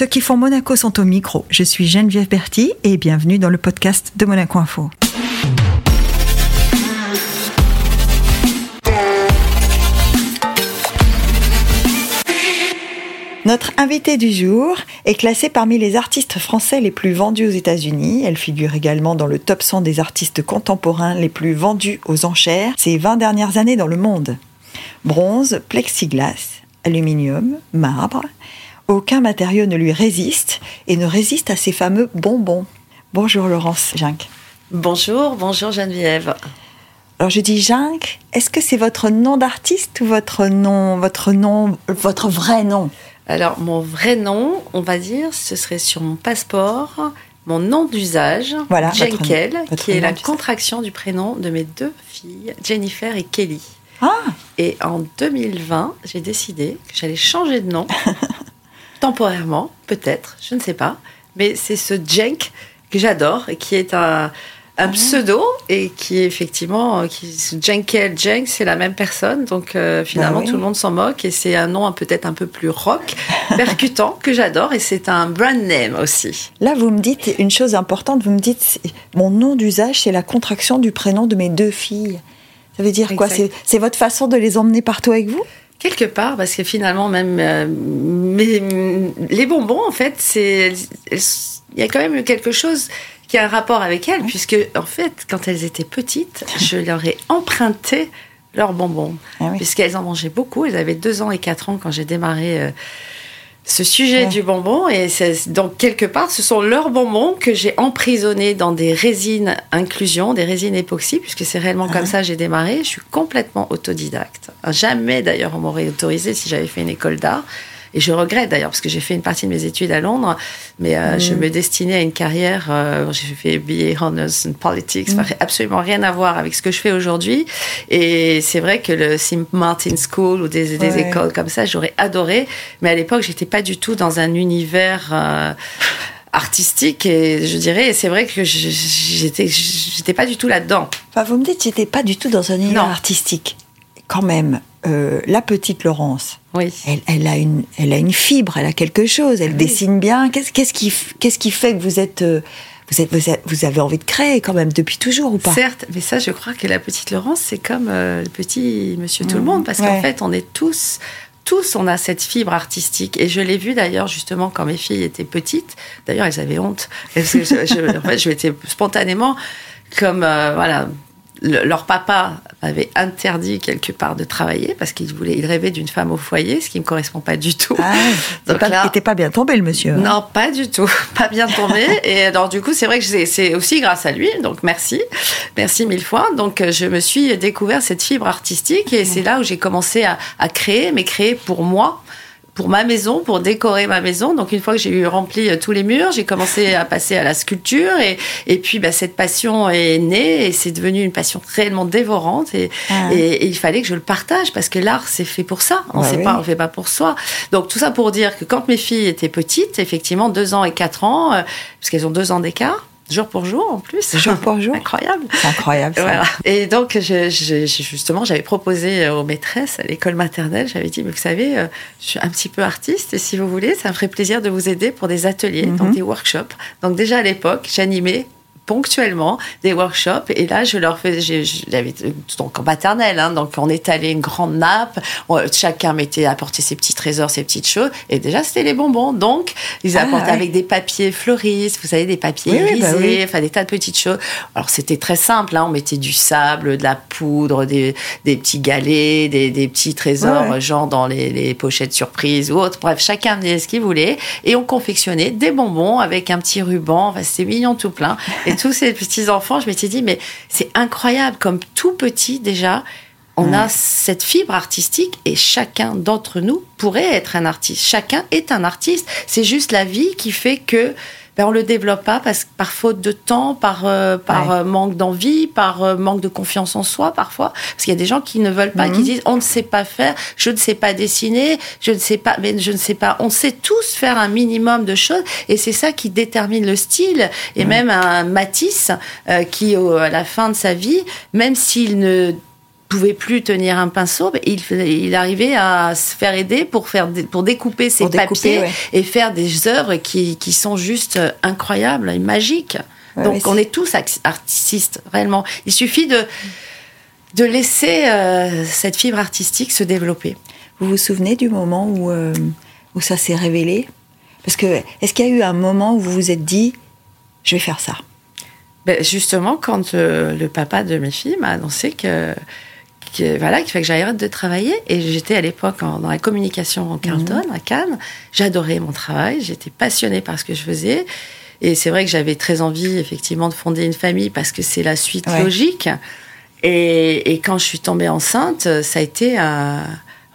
Ceux qui font Monaco sont au micro. Je suis Geneviève Berti et bienvenue dans le podcast de Monaco Info. Notre invitée du jour est classée parmi les artistes français les plus vendus aux États-Unis. Elle figure également dans le top 100 des artistes contemporains les plus vendus aux enchères ces 20 dernières années dans le monde. Bronze, plexiglas, aluminium, marbre, aucun matériau ne lui résiste et ne résiste à ces fameux bonbons. Bonjour Laurence Jink. Bonjour, bonjour Geneviève. Alors je dis Jink, est-ce que c'est votre nom d'artiste ou votre nom, votre nom, votre vrai nom? Alors mon vrai nom, on va dire, ce serait sur mon passeport, mon nom d'usage, Voilà, Jenkel, qui est la contraction du prénom de mes deux filles, Jennifer et Kelly. Ah, Et en 2020, j'ai décidé que j'allais changer de nom, temporairement, peut-être, je ne sais pas. Mais c'est ce Jenk que j'adore et qui est un, un pseudo et qui est effectivement, euh, qui, Jenkel, Jenk, c'est la même personne. Donc euh, finalement, Bah oui. tout le monde s'en moque et c'est un nom peut-être un peu plus rock, percutant, que j'adore et c'est un brand name aussi. là vous me dites une chose importante, vous me dites mon nom d'usage c'est la contraction du prénom de mes deux filles. Ça veut dire quoi? Exact. C'est votre façon de les emmener partout avec vous? Quelque part, parce que finalement, même euh, mais, les bonbons, en fait, c'est il y a quand même quelque chose qui a un rapport avec elles, puisque en fait, quand elles étaient petites, je leur ai emprunté leurs bonbons, Ah oui. puisqu'elles en mangeaient beaucoup. Elles avaient deux ans et quatre ans quand j'ai démarré. euh, ce sujet Ouais. du bonbon et c'est- donc quelque part ce sont leurs bonbons que j'ai emprisonnés dans des résines inclusion, des résines époxy puisque c'est réellement Ah. comme ça que j'ai démarré. Je suis complètement autodidacte. Jamais d'ailleurs on m'aurait autorisé si j'avais fait une école d'art. Et je regrette d'ailleurs parce que j'ai fait une partie de mes études à Londres, mais euh, je me destinais à une carrière. euh, j'ai fait BA Honors in Politics, ça n'a absolument rien à voir avec ce que je fais aujourd'hui. Et c'est vrai que le St Martin School ou des, des Ouais. écoles comme ça, j'aurais adoré. Mais à l'époque, j'étais pas du tout dans un univers. euh, artistique et je dirais c'est vrai que je- j'étais j'étais pas du tout là-dedans Enfin, vous me dites que j'étais pas du tout dans un univers Non. artistique. Quand même, euh, la petite Laurence, oui elle, elle a une, elle a une fibre, elle a quelque chose, elle Oui. dessine bien. Qu'est-ce qui, qu'est-ce qui fait que vous êtes, euh, vous êtes, vous êtes- vous avez envie de créer quand même depuis toujours ou pas? Certes, mais ça, je crois que la petite Laurence, c'est comme euh, le petit Monsieur Tout le Monde, parce ouais. qu'en fait, on est tous, tous, on a cette fibre artistique. Et je l'ai vu d'ailleurs justement quand mes filles étaient petites. D'ailleurs, elles avaient honte. Parce que je, je- en fait, je m'étais spontanément, comme euh, voilà. Le- leur papa m'avait interdit quelque part de travailler parce qu'il voulait, il rêvait d'une femme au foyer, ce qui ne me correspond pas du tout. Ah, Donc pas, là- était pas bien tombé le monsieur. hein. Non, pas du tout. Pas bien tombé. Et alors, du coup, c'est vrai que c'est- aussi grâce à lui. Donc, merci. Merci mille fois. Donc, euh, je me suis découvert cette fibre artistique et c'est là où j'ai commencé à, à créer, mais créer pour moi pour ma maison, pour décorer ma maison. Donc une fois que j'ai eu rempli euh, tous les murs, j'ai commencé à passer à la sculpture et, et puis bah, cette passion est née et c'est devenu une passion réellement dévorante et, Ah. et, et il fallait que je le partage parce que l'art c'est fait pour ça. On Ouais, sait oui. pas, on fait pas pour soi. Donc tout ça pour dire que quand mes filles étaient petites, effectivement deux ans et quatre ans, euh, parce qu'elles ont deux ans d'écart, jour pour jour en plus, Jour pour jour. incroyable. Incroyable. ça. Voilà. Et donc, je, justement, j'avais proposé euh, aux maîtresses à l'école maternelle, j'avais dit, mais vous savez, euh, je suis un petit peu artiste et si vous voulez, ça me ferait plaisir de vous aider pour des ateliers, Mhm. donc des workshops. Donc déjà à l'époque, j'animais ponctuellement des workshops et là je leur fais j'ai- j'avais donc en maternelle hein, donc on étalait une grande nappe on- chacun mettait apportait ses petits trésors ses petites choses et déjà c'était les bonbons donc ils Ah, apportaient ouais. avec des papiers fleuristes vous savez des papiers Oui, oui, bah oui. enfin des tas de petites choses. Alors c'était très simple, hein, on mettait du sable, de la poudre, des, des petits galets, des, des petits trésors, Ouais, genre dans les, les pochettes surprises ou autres. Bref, chacun faisait ce qu'il voulait et on confectionnait des bonbons avec un petit ruban. Enfin, c'était mignon tout plein. Et tous ces petits enfants, je m'étais dit mais c'est incroyable comme tout petit déjà. On a cette fibre artistique et chacun d'entre nous pourrait être un artiste. Chacun est un artiste. C'est juste la vie qui fait que ben, on le développe pas parce que par faute de temps, par euh, par Ouais. euh, manque d'envie, par euh, manque de confiance en soi parfois. Parce qu'il y a des gens qui ne veulent pas, Mhm. qui disent on ne sait pas faire, je ne sais pas dessiner, je ne sais pas, mais je ne sais pas. On sait tous faire un minimum de choses et c'est ça qui détermine le style. Et même un Matisse euh, qui au- à la fin de sa vie, même s'il ne pouvait plus tenir un pinceau, il, il arrivait à se faire aider pour faire pour découper ses papiers et faire des œuvres qui, qui sont juste incroyables et magiques. Donc on est tous artistes réellement. Il suffit de de laisser euh, cette fibre artistique se développer. Vous vous souvenez du moment où euh, où ça s'est révélé? Parce que est-ce qu'il y a eu un moment où vous vous êtes dit je vais faire ça? Ben Justement, quand euh, le papa de mes filles m'a annoncé que voilà, qu'il fallait que j'arrête de travailler. Et j'étais à l'époque dans la communication en Carlton, mhm. à Cannes. J'adorais mon travail, j'étais passionnée par ce que je faisais. Et c'est vrai que j'avais très envie, effectivement, de fonder une famille parce que c'est la suite logique. Et, et, quand je suis tombée enceinte, ça a été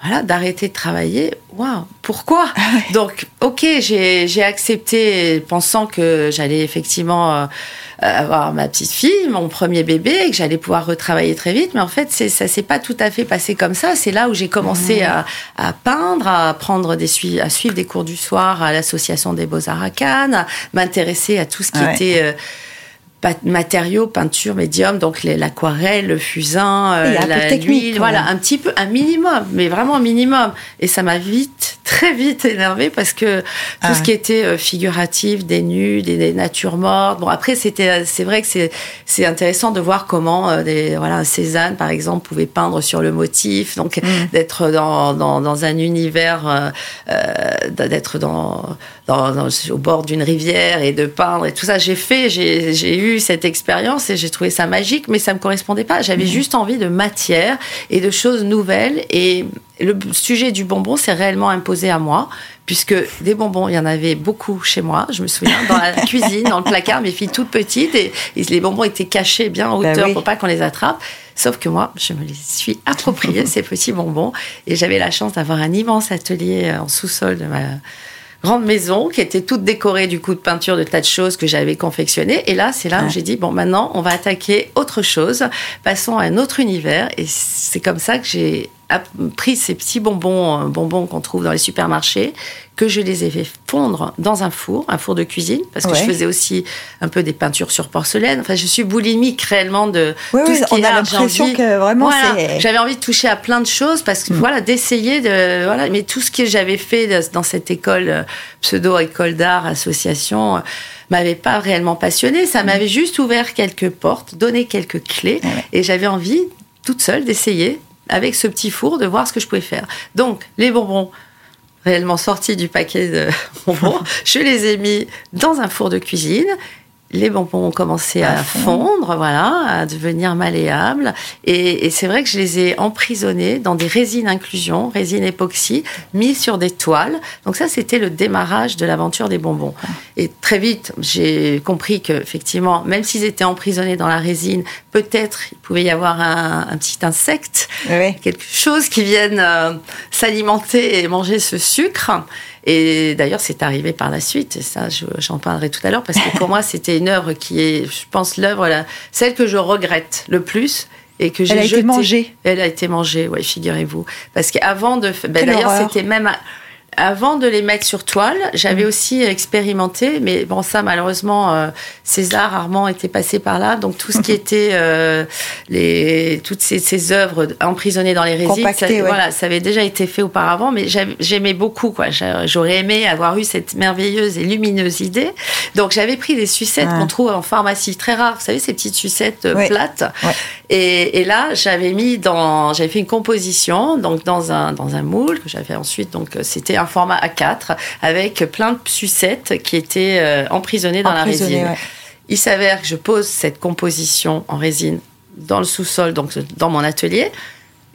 voilà, d'arrêter de travailler. Waouh, pourquoi ah Donc, ok, j'ai accepté, pensant que j'allais effectivement euh, avoir ma petite fille, mon premier bébé, et que j'allais pouvoir retravailler très vite. Mais en fait, ça s'est pas tout à fait passé comme ça. C'est là où j'ai commencé mmh. à, à, peindre, à prendre des à suivre des cours du soir à l'association des Beaux Arts à Cannes, à m'intéresser à tout ce qui était euh, matériaux, peinture médium, donc l'aquarelle, le fusain, l'huile, voilà, un petit peu, un minimum, mais vraiment un minimum. Et ça m'a vite, très vite énervé parce que tout ah ce qui était euh, figuratif, des nus, des, natures mortes. Bon, après, c'était, c'est vrai que c'est, c'est intéressant de voir comment euh, des, voilà, Cézanne, par exemple, pouvait peindre sur le motif, donc mm. d'être dans, dans, dans, un univers, euh, d'être dans, dans, au bord d'une rivière et de peindre et tout ça. J'ai fait, j'ai eu cette expérience et j'ai trouvé ça magique, mais ça me correspondait pas. J'avais mmh. juste envie de matière et de choses nouvelles. Et le sujet du bonbon s'est réellement imposé à moi, puisque des bonbons, il y en avait beaucoup chez moi. Je me souviens, dans la cuisine, dans le placard, mes filles toutes petites, et, les bonbons étaient cachés bien en bah hauteur pour pas qu'on les attrape. Sauf que moi, je me les suis appropriés, ces petits bonbons, et j'avais la chance d'avoir un immense atelier en sous-sol de ma grande maison qui était toute décorée du coup de peinture de tas de choses que j'avais confectionnées. Et là, c'est là où j'ai dit bon, maintenant, on va attaquer autre chose. Passons à un autre univers. Et c'est comme ça que j'ai pris ces petits bonbons, euh, bonbons qu'on trouve dans les supermarchés, que je les ai fait fondre dans un four, un four de cuisine, parce que je faisais aussi un peu des peintures sur porcelaine. Enfin, je suis boulimique réellement de tout ce qui on a l'impression que vraiment J'avais envie de toucher à plein de choses parce que mm. voilà, d'essayer de voilà, mais tout ce que j'avais fait dans cette école euh, pseudo école d'art association euh, m'avait pas réellement passionné. Ça mm. m'avait juste ouvert quelques portes, donné quelques clés, et j'avais envie toute seule d'essayer avec ce petit four de voir ce que je pouvais faire. Donc, les bonbons réellement sortis du paquet de je les ai mis dans un four de cuisine les bonbons ont commencé à, fondre, voilà, à devenir malléables. Et, c'est vrai que je les ai emprisonnés dans des résines inclusion, résines époxy, mis sur des toiles. Donc ça, c'était le démarrage de l'aventure des bonbons. Et très vite, j'ai compris que effectivement, même s'ils étaient emprisonnés dans la résine, peut-être il pouvait y avoir un, petit insecte, quelque chose qui vienne euh, s'alimenter et manger ce sucre. Et d'ailleurs, c'est arrivé par la suite, et ça, j'en parlerai tout à l'heure, parce que pour moi, c'était une œuvre qui est, je pense, l'œuvre, celle que je regrette le plus. Et que j'ai Elle a été mangée. Elle a été mangée, oui, figurez-vous. Parce qu'avant de. Ben, d'ailleurs, c'était même avant de les mettre sur toile, j'avais mm. aussi expérimenté, mais bon, ça, malheureusement, euh, César Armand était passé par là, donc tout ce qui était euh, les, toutes ces, ces, œuvres emprisonnées dans les résines, ça, voilà, ça avait déjà été fait auparavant, mais j'aimais beaucoup, quoi. J'aurais aimé avoir eu cette merveilleuse et lumineuse idée. Donc, j'avais pris des sucettes qu'on trouve en pharmacie, très rares, vous savez, ces petites sucettes euh, plates. Et, et, là, j'avais mis dans, j'avais fait une composition, donc dans un dans un moule que j'avais ensuite, donc c'était un format A4 avec plein de sucettes qui étaient euh, emprisonnées dans la résine. Il s'avère que je pose cette composition en résine dans le sous-sol, donc dans mon atelier,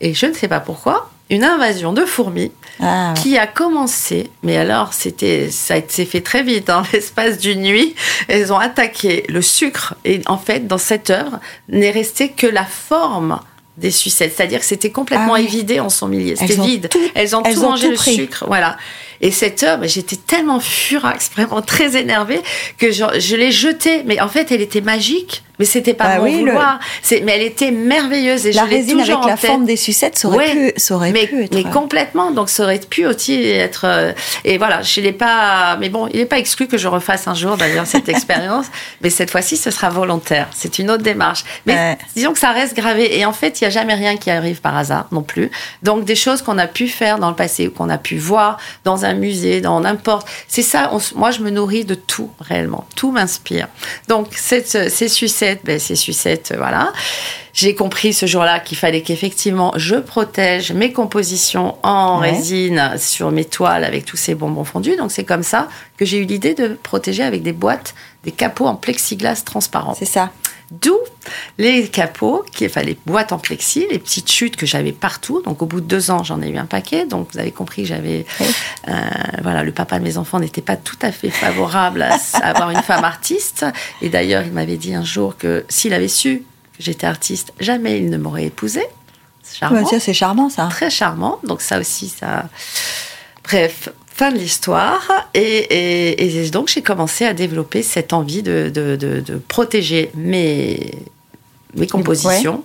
et je ne sais pas pourquoi, une invasion de fourmis ah. qui a commencé, mais alors c'était, ça s'est fait très vite, dans l'espace d'une nuit. Elles ont attaqué le sucre et en fait, dans cette œuvre, n'est resté que la forme des sucettes. C'est-à-dire que c'était complètement ah évidé en son milieu. C'était vide. elles ont tout mangé le sucre. Voilà. Et cette heure, j'étais tellement furax, vraiment très énervée, que je, je l'ai jetée. Mais en fait, elle était magique Mais c'était pas Bah mon oui, vouloir. Mais elle était merveilleuse et La je résine avec en la tête. forme des sucettes, ça aurait, Ouais. pu, ça aurait mais, pu être. mais complètement. Donc ça aurait pu aussi être. euh, et voilà, je l'ai pas. Mais bon, il n'est pas exclu que je refasse un jour d'ailleurs cette expérience. Mais cette fois-ci, ce sera volontaire. C'est une autre démarche. Mais Ouais. disons que ça reste gravé. Et en fait, il n'y a jamais rien qui arrive par hasard non plus. Donc des choses qu'on a pu faire dans le passé ou qu'on a pu voir dans un musée, dans n'importe. C'est ça. on moi, je me nourris de tout réellement. Tout m'inspire. Donc cette, ces sucettes, ben, ces sucettes, euh, voilà. J'ai compris ce jour-là qu'il fallait qu'effectivement je protège mes compositions en Ouais. résine sur mes toiles avec tous ces bonbons fondus. Donc c'est comme ça que j'ai eu l'idée de protéger avec des boîtes, des capots en plexiglas transparent. C'est ça. D'où les capots, qui, enfin les boîtes en plexi, les petites chutes que j'avais partout. Donc au bout de deux ans, j'en ai eu un paquet. Donc vous avez compris que j'avais, Oui. euh, voilà, le papa de mes enfants n'était pas tout à fait favorable à, avoir une femme artiste. Et d'ailleurs, il m'avait dit un jour que s'il avait su que j'étais artiste, jamais il ne m'aurait épousée. C'est charmant c'est charmant ça. très charmant. Donc ça aussi, ça. Bref, fin de l'histoire. Et, et- et donc j'ai commencé à développer cette envie de, de- de- de protéger mes, mes compositions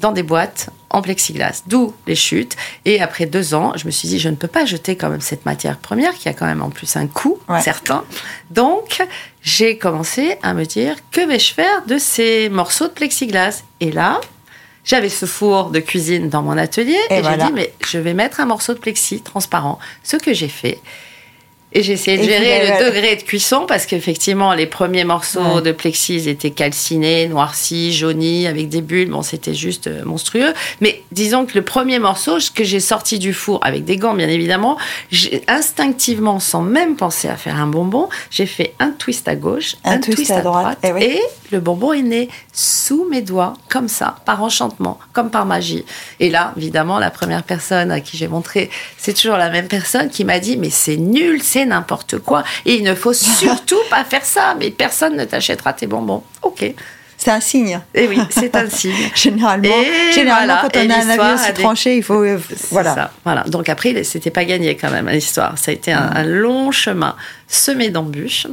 dans des boîtes en plexiglas. D'où les chutes. Et après deux ans, je me suis dit, je ne peux pas jeter quand même cette matière première qui a quand même en plus un coût Ouais. certain. Donc j'ai commencé à me dire, que vais-je faire de ces morceaux de plexiglas? Et là, j'avais ce four de cuisine dans mon atelier Et et, voilà. j'ai dit mais je vais mettre un morceau de plexi transparent. Ce que j'ai fait. Et j'ai essayé de Et gérer le degré de cuisson parce qu'effectivement les premiers morceaux Ouais. de plexi ils étaient calcinés, noircis, jaunis avec des bulles. Bon c'était juste euh, monstrueux. Mais disons que le premier morceau que j'ai sorti du four avec des gants bien évidemment, instinctivement sans même penser à faire un bonbon, j'ai fait un twist à gauche, Un twist à droite, eh oui. et le bonbon est né sous mes doigts, comme ça, par enchantement, comme par magie. Et là, évidemment, la première personne à qui j'ai montré, c'est toujours la même personne qui m'a dit, mais c'est nul, c'est n'importe quoi, et il ne faut surtout pas faire ça, mais personne ne t'achètera tes bonbons. Ok. C'est un signe. Et oui, c'est un signe. Généralement, Et généralement voilà, quand on et a un avis l'histoire aussi a des- tranché, il faut. euh, voilà. ça, voilà. Donc après, c'était pas gagné quand même l'histoire. Ça a été un, un long chemin semé d'embûches.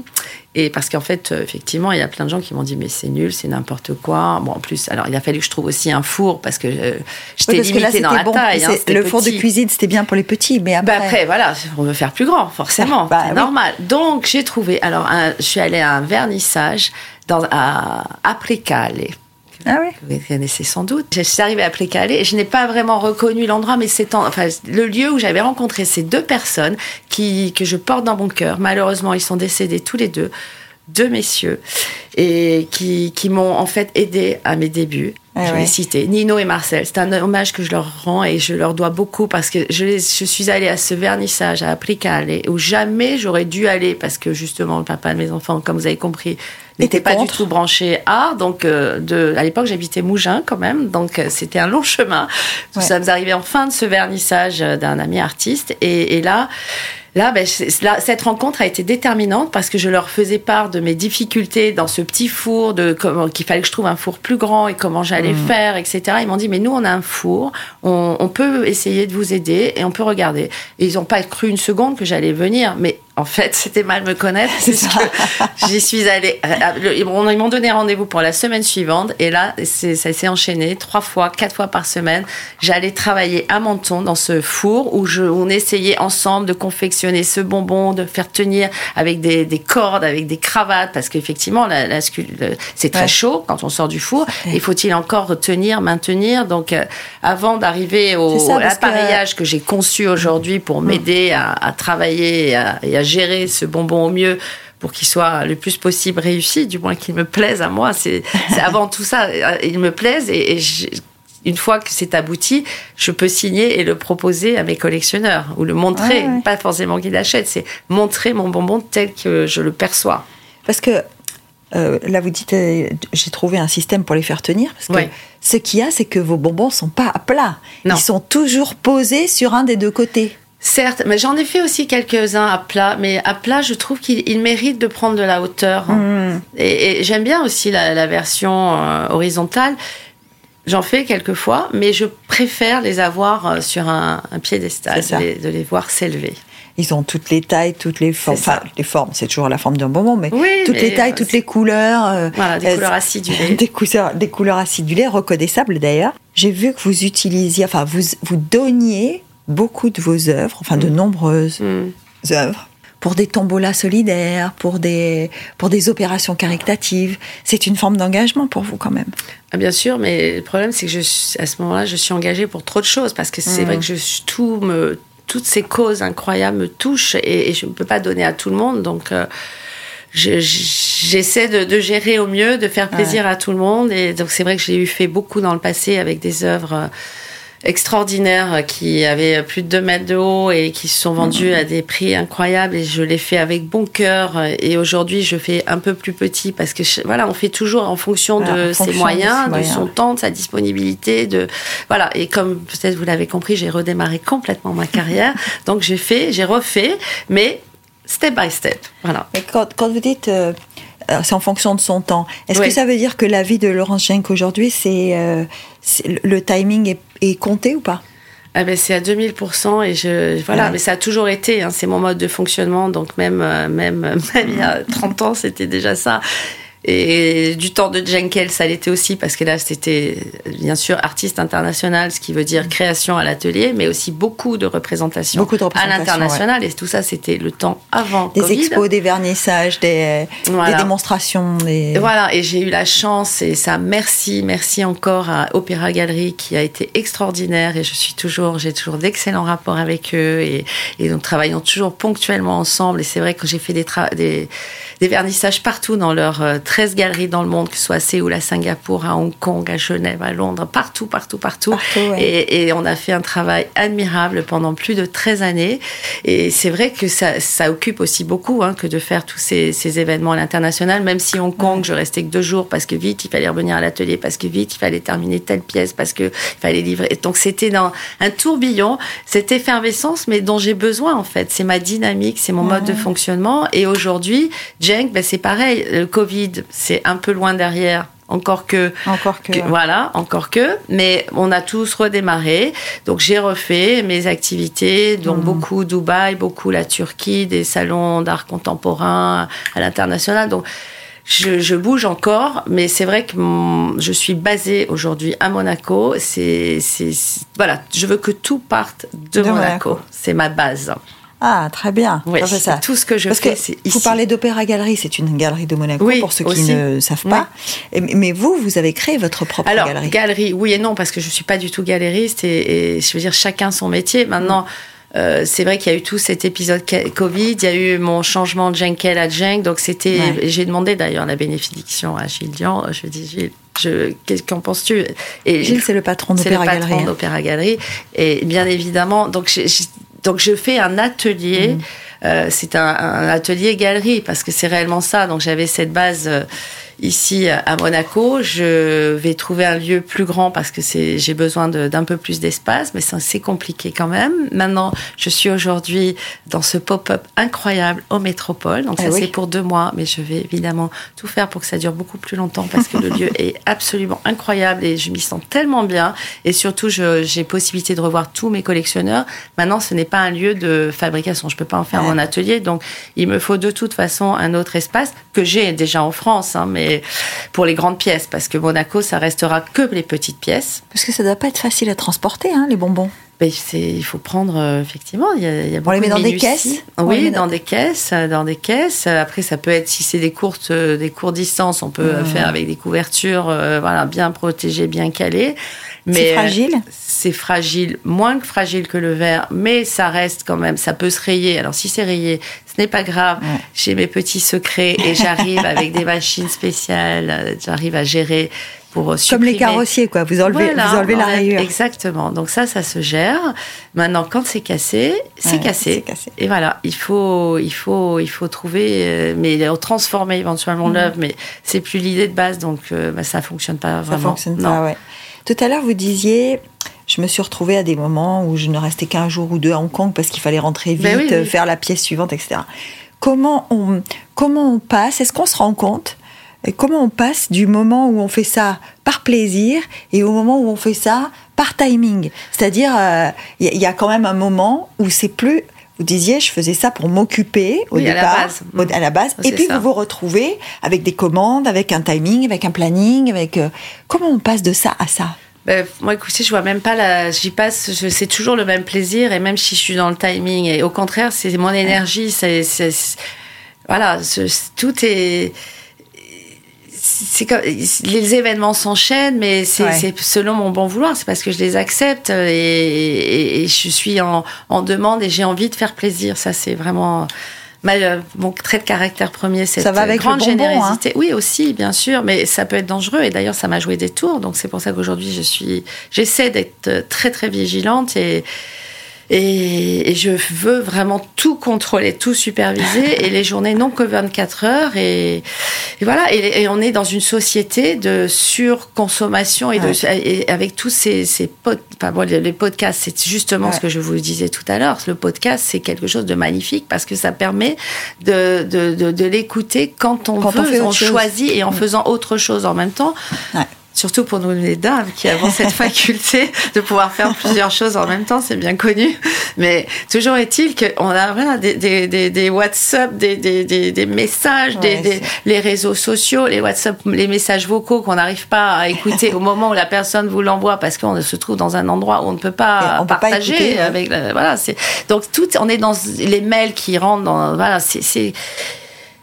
Et parce qu'en fait, euh, effectivement, il y a plein de gens qui m'ont dit mais c'est nul, c'est n'importe quoi. Bon, en plus, alors il a fallu que je trouve aussi un four parce que euh, j'étais Oui, que là, limitée dans la bon. taille. hein, le four de cuisine, c'était bien pour les petits, mais après. Bah après, voilà, on veut faire plus grand, forcément, Bah c'est oui. normal. Donc j'ai trouvé. Alors, un- je suis allée à un vernissage dans à Aplécale. Ah oui. Vous connaissez sans doute. Je suis arrivée à Plécalé et je n'ai pas vraiment reconnu l'endroit, mais c'est en- enfin, le lieu où j'avais rencontré ces deux personnes qui, que je porte dans mon cœur. Malheureusement, ils sont décédés tous les deux, deux messieurs, et qui, qui m'ont en fait aidé à mes débuts. Ah je ouais. vais citer Nino et Marcel. C'est un hommage que je leur rends et je leur dois beaucoup parce que je, les- je suis allée à ce vernissage à Plécalé où jamais j'aurais dû aller parce que justement le papa de mes enfants, comme vous avez compris, n'était Était pas du tout branché art. Donc, euh, de, à l'époque, j'habitais Mougins quand même. Donc, euh, c'était un long chemin. Ouais. Ça nous arrivait en fin de ce vernissage euh, d'un ami artiste. Et, et là, là, ben, là, cette rencontre a été déterminante parce que je leur faisais part de mes difficultés dans ce petit four, de comment qu'il fallait que je trouve un four plus grand et comment j'allais Mmh. faire, etc. Ils m'ont dit, mais nous, on a un four, on, on peut essayer de vous aider et on peut regarder. Et ils n'ont pas cru une seconde que j'allais venir, mais en fait, c'était mal me connaître C'est ça. j'y suis allée. euh, le- Ils m'ont donné rendez-vous pour la semaine suivante et là, ça s'est enchaîné trois fois, quatre fois par semaine. J'allais travailler à Menton dans ce four où je, on essayait ensemble de confectionner ce bonbon, de faire tenir avec des, des cordes, avec des cravates, parce qu'effectivement, la, la c'est très Ouais. chaud quand on sort du four. Il faut-il encore tenir, maintenir? Donc, euh, avant d'arriver au à que- l'appareillage que j'ai conçu aujourd'hui pour m'aider à, à travailler et à, et à gérer ce bonbon au mieux pour qu'il soit le plus possible réussi, du moins qu'il me plaise à moi. C'est avant tout ça, il me plaise et, une fois que c'est abouti, je peux signer et le proposer à mes collectionneurs ou le montrer, Ouais, ouais. pas forcément qu'ils l'achètent, c'est montrer mon bonbon tel que je le perçois. Parce que euh, là, vous dites, euh, j'ai trouvé un système pour les faire tenir. Parce que Ouais. ce qu'il y a, c'est que vos bonbons sont pas à plat. Non. Ils sont toujours posés sur un des deux côtés. Certes, mais j'en ai fait aussi quelques-uns à plat, mais à plat, je trouve qu'il il mérite de prendre de la hauteur. Mmh. Et, et j'aime bien aussi la, la version euh, horizontale. J'en fais quelques fois, mais je préfère les avoir euh, sur un, un piédestal, de les, de les voir s'élever. Ils ont toutes les tailles, toutes les formes. Enfin, les formes, c'est toujours la forme d'un bonbon, mais Oui, toutes mais, les tailles, toutes les couleurs. euh, Voilà, des euh, couleurs acidulées. des couleurs, des couleurs acidulées, reconnaissables d'ailleurs. J'ai vu que vous utilisiez, enfin, vous, vous donniez beaucoup de vos œuvres, enfin, de nombreuses Mm. œuvres, pour des tombolas solidaires, pour des, pour des opérations caritatives. C'est une forme d'engagement pour vous quand même. Ah, bien sûr, mais le problème, c'est que je, à ce moment-là, je suis engagée pour trop de choses parce que c'est Mhm. vrai que je, suis- tout me, toutes ces causes incroyables me touchent et, et je ne peux pas donner à tout le monde. Donc, euh, je- j'essaie de, de gérer au mieux, de faire plaisir à tout le monde. Et donc, c'est vrai que j'ai eu fait beaucoup dans le passé avec des œuvres. Extraordinaires euh, qui avaient plus de 2 mètres de haut et qui se sont vendus à des prix incroyables. Et je l'ai fait avec bon cœur. Et aujourd'hui je fais un peu plus petit parce que je- voilà on fait toujours en fonction Voilà, de en ses de moyens, ses de, son temps, de sa disponibilité, de voilà. Et comme peut-être vous l'avez compris j'ai redémarré complètement ma carrière. Donc j'ai fait j'ai refait mais step by step. Voilà. Mais quand, quand vous dites euh, euh, c'est en fonction de son temps, est-ce Oui. que ça veut dire que la vie de Laurence Schenck aujourd'hui, c'est euh, le timing est, est compté ou pas? Ah ben c'est à 2000% et je voilà Ouais. mais ça a toujours été hein, c'est mon mode de fonctionnement. Donc même euh, même même il y a 30 ans c'était déjà ça et du temps de Jenkel ça l'était aussi parce que là c'était bien sûr artiste international ce qui veut dire création à l'atelier mais aussi beaucoup de représentations Beaucoup de à l'international et tout ça c'était le temps avant Des Covid. expos, des vernissages, des, Voilà. des démonstrations, des... Et Voilà, et j'ai eu la chance, et ça, merci, merci encore à Opéra Galerie qui a été extraordinaire, et je suis toujours, j'ai toujours d'excellents rapports avec eux, et, et nous travaillons toujours ponctuellement ensemble, et c'est vrai que j'ai fait des, des, des vernissages partout dans leurs euh, 13 galeries dans le monde, que ce soit à Séoul, à Singapour, à Hong Kong, à Genève, à Londres, partout, partout, partout. Partout, ouais. et, et on a fait un travail admirable pendant plus de 13 années, et c'est vrai que ça, ça occupe aussi beaucoup hein, que de faire tous ces, ces événements à l'international, même si Hong Kong, je restais que deux jours parce que vite, il fallait revenir à l'atelier, parce que vite, il fallait terminer telle pièce, parce que il fallait livrer. Et donc, c'était dans un tourbillon, cette effervescence, mais dont j'ai besoin, en fait. C'est ma dynamique, c'est mon mode de fonctionnement. Et aujourd'hui, Jenk, ben, c'est pareil. Le Covid, c'est un peu loin derrière. Encore que, Encore que... que- voilà, encore que, mais on a tous redémarré. Donc j'ai refait mes activités, donc Mhm. beaucoup Dubaï, beaucoup la Turquie, des salons d'art contemporain à l'international. Donc je, je bouge encore, mais c'est vrai que mon- je suis basée aujourd'hui à Monaco. C'est, voilà, je veux que tout parte de, De Monaco. Monaco. C'est ma base. Ah, très bien. Ouais, Ça tout ce que je Parce fais, que c'est vous parlez d'Opéra Galerie, c'est une galerie de Monaco, Oui, pour ceux qui aussi. ne savent pas. Mais vous, vous avez créé votre propre Alors, galerie. galerie, oui et non, parce que je suis pas du tout galériste et, et je veux dire, chacun son métier. Maintenant, euh, c'est vrai qu'il y a eu tout cet épisode Covid, il y a eu mon changement de Jenkel à Jenk, donc c'était. Ouais. J'ai demandé d'ailleurs la bénédiction à Gilles Dian. Je lui dis, Gilles, je, qu'est- qu'en penses-tu? Et Gilles, c'est le patron c'est le d'Opéra patron Galerie. hein. d'Opéra Galerie. Et bien évidemment, donc, j'ai- donc je fais un atelier. Mm. euh, c'est un, un atelier galerie parce que c'est réellement ça. Donc j'avais cette base euh, ici à Monaco. Je vais trouver un lieu plus grand parce que c'est j'ai besoin d'un peu plus d'espace, mais c'est compliqué quand même. Maintenant, je suis aujourd'hui dans ce pop-up incroyable au Métropole. Donc Ah ça oui. c'est pour deux mois, mais je vais évidemment tout faire pour que ça dure beaucoup plus longtemps parce que le lieu est absolument incroyable et je m'y sens tellement bien. Et surtout, j'ai possibilité de revoir tous mes collectionneurs. Maintenant, ce n'est pas un lieu de fabrication. Je peux pas en faire Ouais. mon atelier, donc il me faut de toute façon un autre espace que j'ai déjà en France, hein, mais pour les grandes pièces, parce que Monaco, ça restera que les petites pièces. Parce que ça doit pas être facile à transporter, hein, les bonbons. C'est, il faut prendre euh, effectivement. Il y a, il y a On les met de dans des caisses On Oui, dans dans- des caisses, dans des caisses. Après, ça peut être si c'est des courtes, euh, des courtes distances, on peut euh, Mhm. faire avec des couvertures, euh, voilà, bien protégées, bien calées. C'est euh, fragile c'est fragile, moins que fragile que le verre, mais ça reste quand même, ça peut se rayer. Alors si c'est rayé, ce n'est pas grave. Ouais. J'ai mes petits secrets et j'arrive avec des machines spéciales, euh, j'arrive à gérer pour euh, Comme les carrossiers, quoi. Vous enlevez, Voilà, vous enlevez la rayure. Exactement. Donc ça, ça se gère. Maintenant, quand c'est cassé, c'est Ouais, cassé. Et voilà, il faut, il faut, il faut trouver, euh, mais transformer éventuellement Mhm. l'œuvre, mais c'est plus l'idée de base, donc euh, bah, ça fonctionne pas Ça vraiment. fonctionne non. pas, ouais. Tout à l'heure, vous disiez, je me suis retrouvée à des moments où je ne restais qu'un jour ou deux à Hong Kong parce qu'il fallait rentrer vite, Ben oui, oui. euh, faire la pièce suivante, etc. Comment on, comment on passe? Est-ce qu'on se rend compte? Et Comment on passe du moment où on fait ça par plaisir et au moment où on fait ça par timing? C'est-à-dire, euh, il y, y a quand même un moment où c'est plus vous disiez, je faisais ça pour m'occuper au Oui, à la départ, base. au- à la base, et puis ça. vous vous retrouvez avec des commandes, avec un timing, avec un planning, avec euh, comment on passe de ça à ça? Ben, moi, écoutez, je vois même pas la. J'y passe. C'est toujours le même plaisir, et même si je suis dans le timing, et au contraire, c'est mon énergie. C'est, voilà, tout est. C'est comme, les événements s'enchaînent, mais c'est, Ouais. selon mon bon vouloir. C'est parce que je les accepte et, et- et je suis en, en demande et j'ai envie de faire plaisir. Ça, c'est vraiment ma, mon trait de caractère premier. Cette Ça va avec le grande hein. générosité. Oui, aussi, bien sûr, mais ça peut être dangereux. Et d'ailleurs, ça m'a joué des tours. Donc, c'est pour ça qu'aujourd'hui, je suis, j'essaie d'être très, très vigilante et, et, et je veux vraiment tout contrôler, tout superviser. et les journées n'ont que 24 heures. Et, et voilà. Et, et on est dans une société de surconsommation et, de, avec tous ces, ces pod- enfin, bon, les, podcasts, c'est justement Ouais. ce que je vous disais tout à l'heure. Le podcast, c'est quelque chose de magnifique parce que ça permet de, de, de, de l'écouter quand on Quand veut, on on, choisit et en faisant autre chose en même temps. Ouais. Surtout pour nous les dames qui avons cette faculté de pouvoir faire plusieurs choses en même temps, c'est bien connu. Mais toujours est-il qu'on a voilà, des, des, des, des WhatsApp, des, messages, Ouais, les réseaux sociaux, les WhatsApp, les messages vocaux qu'on n'arrive pas à écouter au moment où la personne vous l'envoie parce qu'on se trouve dans un endroit où on ne peut pas peut partager écouter, avec la- voilà c'est donc tout on est dans les mails qui rentrent dans voilà c'est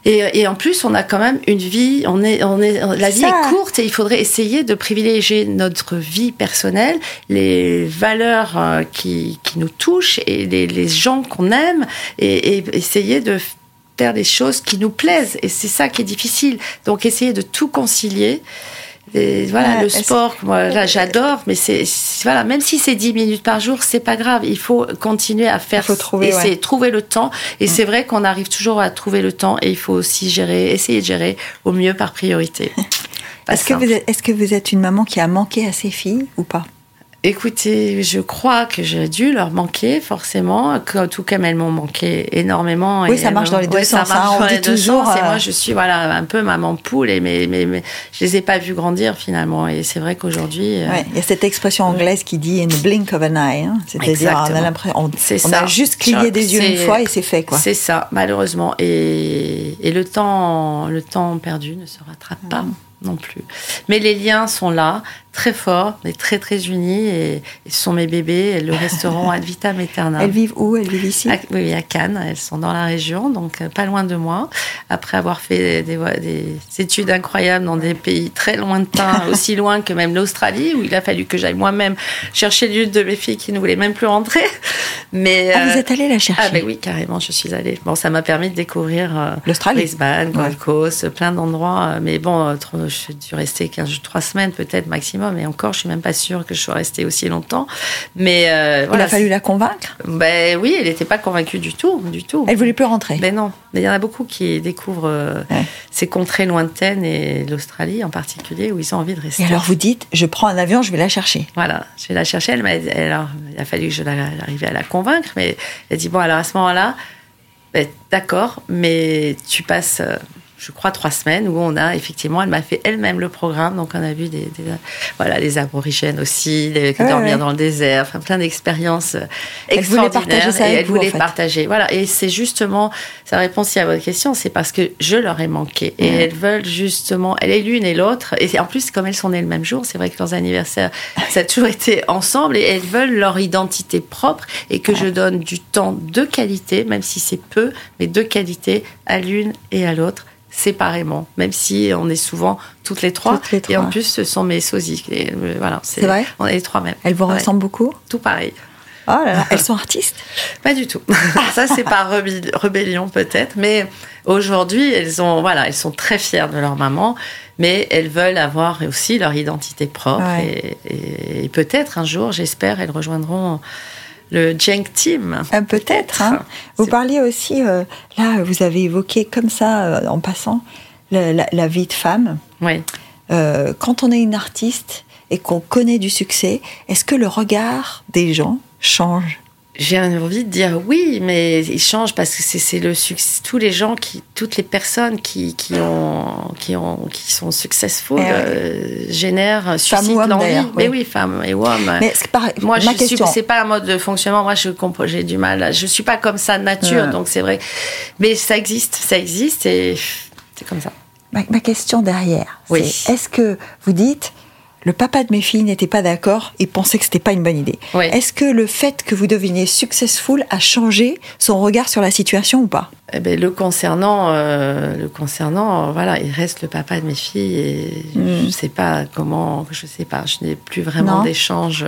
et, et en plus, on a quand même une vie. On est, on est, la vie Ça. est courte et il faudrait essayer de privilégier notre vie personnelle, les valeurs euh, qui, qui nous touchent et les, les gens qu'on aime, et, et essayer de faire des choses qui nous plaisent. Et c'est ça qui est difficile. Donc, essayer de tout concilier. Et voilà, Ouais, le sport, moi, là, j'adore, mais c'est, voilà, même si c'est 10 minutes par jour, c'est pas grave. Il faut continuer à faire, Il faut trouver, et ouais. trouver le temps. Et c'est vrai qu'on arrive toujours à trouver le temps et il faut aussi gérer, essayer de gérer au mieux par priorité. Est-ce que, vous êtes, est-ce que vous êtes une maman qui a manqué à ses filles ou pas? Écoutez, je crois que j'ai dû leur manquer forcément, que- tout comme elles m'ont manqué énormément. Oui, Et ça marche dans les deux ouais, ça sens, marche hein, on dans dit les deux toujours. Et euh, moi, je suis voilà un peu maman poule et mais mais, mais je les ai pas vues grandir finalement. Et c'est vrai qu'aujourd'hui, euh, Ouais, Il y a cette expression anglaise qui dit in the blink of an eye. hein. C'est-à-dire, on a l'impression, on, on ça. a juste cligné des yeux une fois et c'est fait, quoi. C'est ça, malheureusement. Et, et le temps, le temps perdu ne se rattrape pas non plus. Mais les liens sont là, très forts, mais très très unis. Et, et ce sont mes bébés. Et le restaurant Ad Vitam Aeternam. Elles vivent où? Elles vivent ici? À, oui, à Cannes. Elles sont dans la région, donc euh, pas loin de moi. Après avoir fait des, des- des études incroyables dans des pays très lointains, aussi loin que même l'Australie, où il a fallu que j'aille moi-même chercher l'une de mes filles qui ne voulait même plus rentrer. Mais Ah, vous euh, êtes allée la chercher? ah ben oui, carrément, je suis allée. Bon, ça m'a permis de découvrir euh, L'Australie? Brisbane, Gold Ouais. Coast, plein d'endroits. Mais bon, trop- je suis dû rester 15, 3 semaines peut-être maximum. Et encore, je suis même pas sûre que je sois restée aussi longtemps. Mais euh, Il voilà. a fallu la convaincre Ben oui, elle n'était pas convaincue du tout, du tout. Elle voulait plus rentrer. Ben non, mais il y en a beaucoup qui découvrent euh, Ouais. ces contrées lointaines et l'Australie en particulier où ils ont envie de rester. Et alors vous dites, je prends un avion, je vais la chercher. Voilà, je vais la chercher. Elle m'a alors, il a fallu que je l'arrive à la convaincre, mais elle dit bon, alors à ce moment-là, ben, d'accord, mais tu passes, euh, je crois, trois semaines où on a effectivement, elle m'a fait elle-même le programme, donc on a vu des, des- voilà, les aborigènes aussi, les, Ouais, dormir ouais. dans le désert, enfin plein d'expériences euh, Elle voulait partager ça et avec elle vous, en fait. partager. Voilà, et c'est justement sa réponse à votre question, c'est parce que je leur ai manqué. Et elles veulent justement, elle est l'une et l'autre, et en plus comme elles sont nées le même jour, c'est vrai que leurs anniversaires, ça a toujours été ensemble et elles veulent leur identité propre et que je donne du temps de qualité, même si c'est peu, mais de qualité à l'une et à l'autre séparément, même si on est souvent toutes les trois. Toutes les Et en trois. plus, ce sont mes sosies. Et, euh, voilà, C'est vrai? On est les trois mêmes. Elles vous ressemblent beaucoup? Tout pareil. Oh là là, elles sont artistes? Pas du tout. Ça, c'est par rébellion peut-être, mais aujourd'hui, elles ont, voilà, elles sont très fières de leur maman, mais elles veulent avoir aussi leur identité propre Ouais. et, et- et peut-être un jour, j'espère, elles rejoindront le Jenk Team. Euh, Peut-être. Hein. Vous parliez aussi, euh, là, vous avez évoqué comme ça, euh, en passant, la, la vie de femme. Oui. Quand on est une artiste et qu'on connaît du succès, est-ce que le regard des gens change? J'ai envie de dire oui, mais il change parce que c'est le succès. Tous les gens qui, toutes les personnes qui, qui ont, qui ont, qui sont successful Eh euh, génèrent, suscitent l'envie. Mais oui. oui, femme et homme. Mais c'est pareil, Moi, ma je suis, question. c'est pas un mode de fonctionnement. Moi, je comprends, j'ai du mal. Je suis pas comme ça de nature, Ouais. donc c'est vrai. Mais ça existe, ça existe et c'est comme ça. Ma, ma question derrière, Oui. c'est est-ce que vous dites le papa de mes filles n'était pas d'accord et pensait que c'était pas une bonne idée Oui. Est-ce que le fait que vous deveniez successful a changé son regard sur la situation ou pas? Eh ben, le concernant, euh, le concernant, voilà, il reste le papa de mes filles et Mm. je sais pas comment, je sais pas, je n'ai plus vraiment d'échange.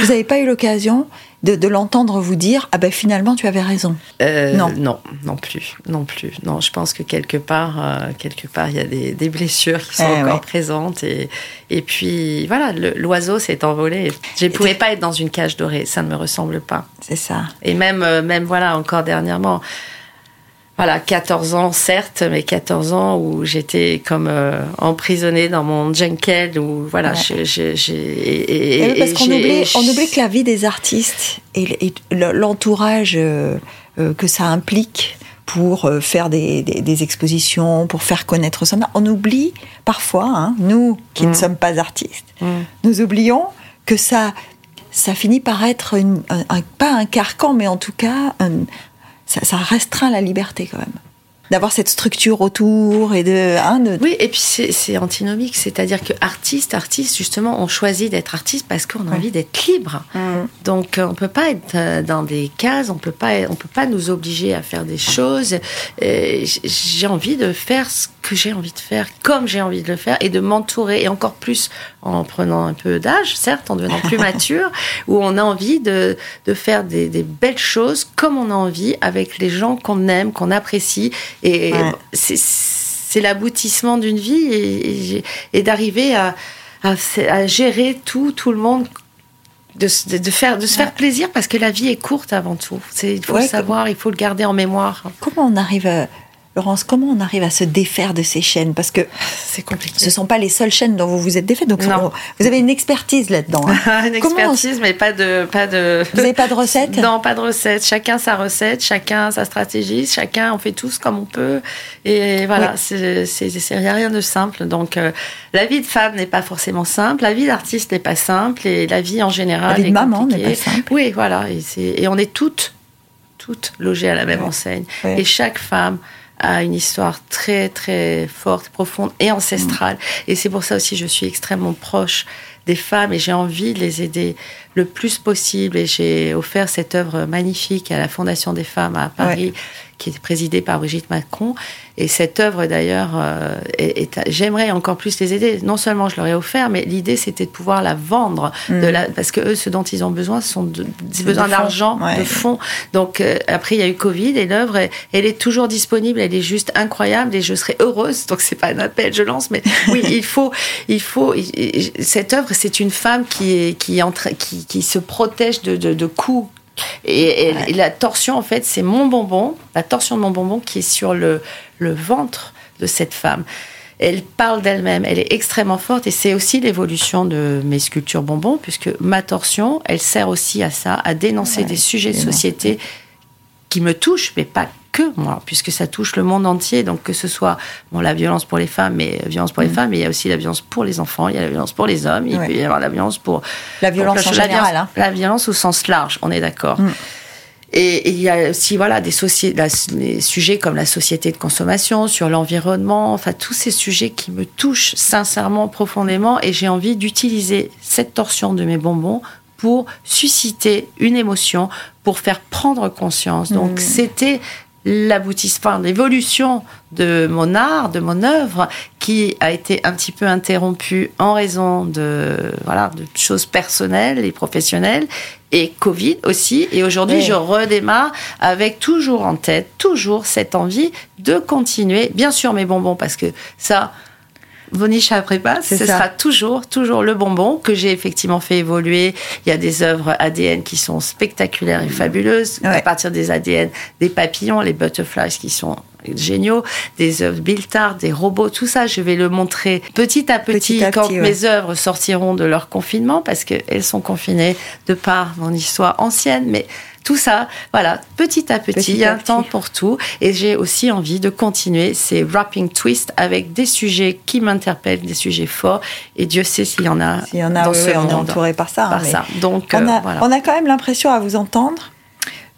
Vous n'avez pas eu l'occasion de, de l'entendre vous dire ah ben finalement tu avais raison. Euh, Non. non, non plus, non plus. Non, je pense que quelque part, euh, quelque part, il y a des, des blessures qui sont Eh encore ouais. présentes et et puis voilà, l'oiseau s'est envolé. Je ne pouvais pas être dans une cage dorée, ça ne me ressemble pas. C'est ça. Et même, euh, même voilà, encore dernièrement, voilà, 14 ans, certes, mais 14 ans où j'étais comme euh, emprisonnée dans mon jungle, où voilà, Ouais. j'ai. et- et- oui, parce qu'on oublie, on oublie que la vie des artistes et, et l'entourage euh, euh, que ça implique pour euh, faire des, des- des expositions, pour faire connaître son art, on oublie parfois, hein, nous qui ne Mm. sommes pas artistes, Mm. nous oublions que ça, ça finit par être une- un, un- pas un carcan, mais en tout cas, un- ça, ça restreint la liberté quand même. D'avoir cette structure autour et de. hein, de- Oui, et puis c'est antinomique, c'est-à-dire que artiste, artiste, justement, on choisit d'être artiste parce qu'on a Ouais. envie d'être libre. Donc euh, on peut pas être euh, dans des cases, on peut pas, on peut pas nous obliger à faire des choses. J'ai envie de faire ce que j'ai envie de faire, comme j'ai envie de le faire, et de m'entourer, et encore plus en prenant un peu d'âge, certes, en devenant plus mature, où on a envie de, de faire des, des belles choses comme on a envie, avec les gens qu'on aime, qu'on apprécie, et Ouais. c'est l'aboutissement d'une vie, et, et- et d'arriver à, à, à gérer tout, tout le monde de, se- de, de faire, de se faire plaisir parce que la vie est courte avant tout. C'est, il faut Ouais, le savoir, il faut le garder en mémoire. Comment on arrive à. Laurence, comment on arrive à se défaire de ces chaînes? Parce que C'est compliqué. ce ne sont pas les seules chaînes dont vous vous êtes défait. Donc, Non. on- vous avez une expertise là-dedans. hein. Une Comment on- expertise, mais pas de, pas de. Vous n'avez pas de recette? Non, pas de recette. Chacun sa recette, chacun sa stratégie, chacun on fait tous comme on peut. Et voilà, il y a rien de simple. Donc, euh, la vie de femme n'est pas forcément simple, la vie d'artiste n'est pas simple, et la vie en général. La vie de est maman n'est pas simple. Oui, voilà. Et, on est toutes, toutes logées à la même Ouais. enseigne. Ouais. Et chaque femme a une histoire très très forte, profonde et ancestrale. Mm. Et c'est pour ça aussi je suis extrêmement proche des femmes et j'ai envie de les aider le plus possible. Et j'ai offert cette œuvre magnifique à la Fondation des femmes à Paris, qui est présidée par Brigitte Macron. Et cette œuvre d'ailleurs, euh, j'aimerais encore plus les aider. Non seulement je leur ai offert, mais l'idée c'était de pouvoir la vendre, Mm. de la, parce que eux, ce dont ils ont besoin, ce sont de, des besoins de fonds, d'argent, ouais. de fonds. Donc euh, après il y a eu Covid et l'œuvre elle, elle est toujours disponible, elle est juste incroyable et je serais heureuse. Donc c'est pas un appel, je lance, mais oui il faut, il faut. cette œuvre c'est une femme qui est qui est en train, qui, qui se protège de, de, de coups. Et, et- Ouais. et la torsion en fait c'est mon bonbon, la torsion de mon bonbon qui est sur le le ventre de cette femme. Elle parle d'elle-même, elle est extrêmement forte et c'est aussi l'évolution de mes sculptures bonbons puisque ma torsion, elle sert aussi à ça, à dénoncer Ouais, des sujets de société qui me touchent, mais pas que moi, puisque ça touche le monde entier. Donc que ce soit bon, la violence pour les femmes, mais euh, violence pour les femmes, mais il y a aussi la violence pour les enfants, il y a la violence pour les hommes, il Mm. Ouais. peut y avoir la violence pour La violence en la général. violence- hein. La violence au sens large, on est d'accord. Mm. Et il y a aussi voilà des la- des sujets comme la société de consommation, sur l'environnement, enfin tous ces sujets qui me touchent sincèrement, profondément, et j'ai envie d'utiliser cette torsion de mes bonbons pour susciter une émotion, pour faire prendre conscience. Donc Mm. c'était l'aboutissement, l'évolution de mon art, de mon œuvre, qui a été un petit peu interrompue en raison de voilà de choses personnelles et professionnelles et Covid aussi. Et aujourd'hui, Oui. je redémarre avec toujours en tête, toujours cette envie de continuer. Bien sûr, mes bonbons, parce que ça. Pas, C'est ce ça. sera toujours, toujours le bonbon que j'ai effectivement fait évoluer. Il y a des œuvres ADN qui sont spectaculaires et fabuleuses. Ouais. À partir des ADN, des papillons, les butterflies qui sont géniaux, des œuvres Biltard, des robots, tout ça, je vais le montrer petit à petit, Petit à quand petit, ouais. mes œuvres sortiront de leur confinement parce qu'elles sont confinées de par mon histoire ancienne, mais tout ça, voilà, petit à petit, il y a un temps pour tout. Et j'ai aussi envie de continuer ces wrapping twists avec des sujets qui m'interpellent, des sujets forts. Et Dieu sait s'il y en a. S'il y en a, dans oui, ce oui, on est entouré par ça. hein, Par ça. Donc, on, euh, a, voilà. on a quand même l'impression à vous entendre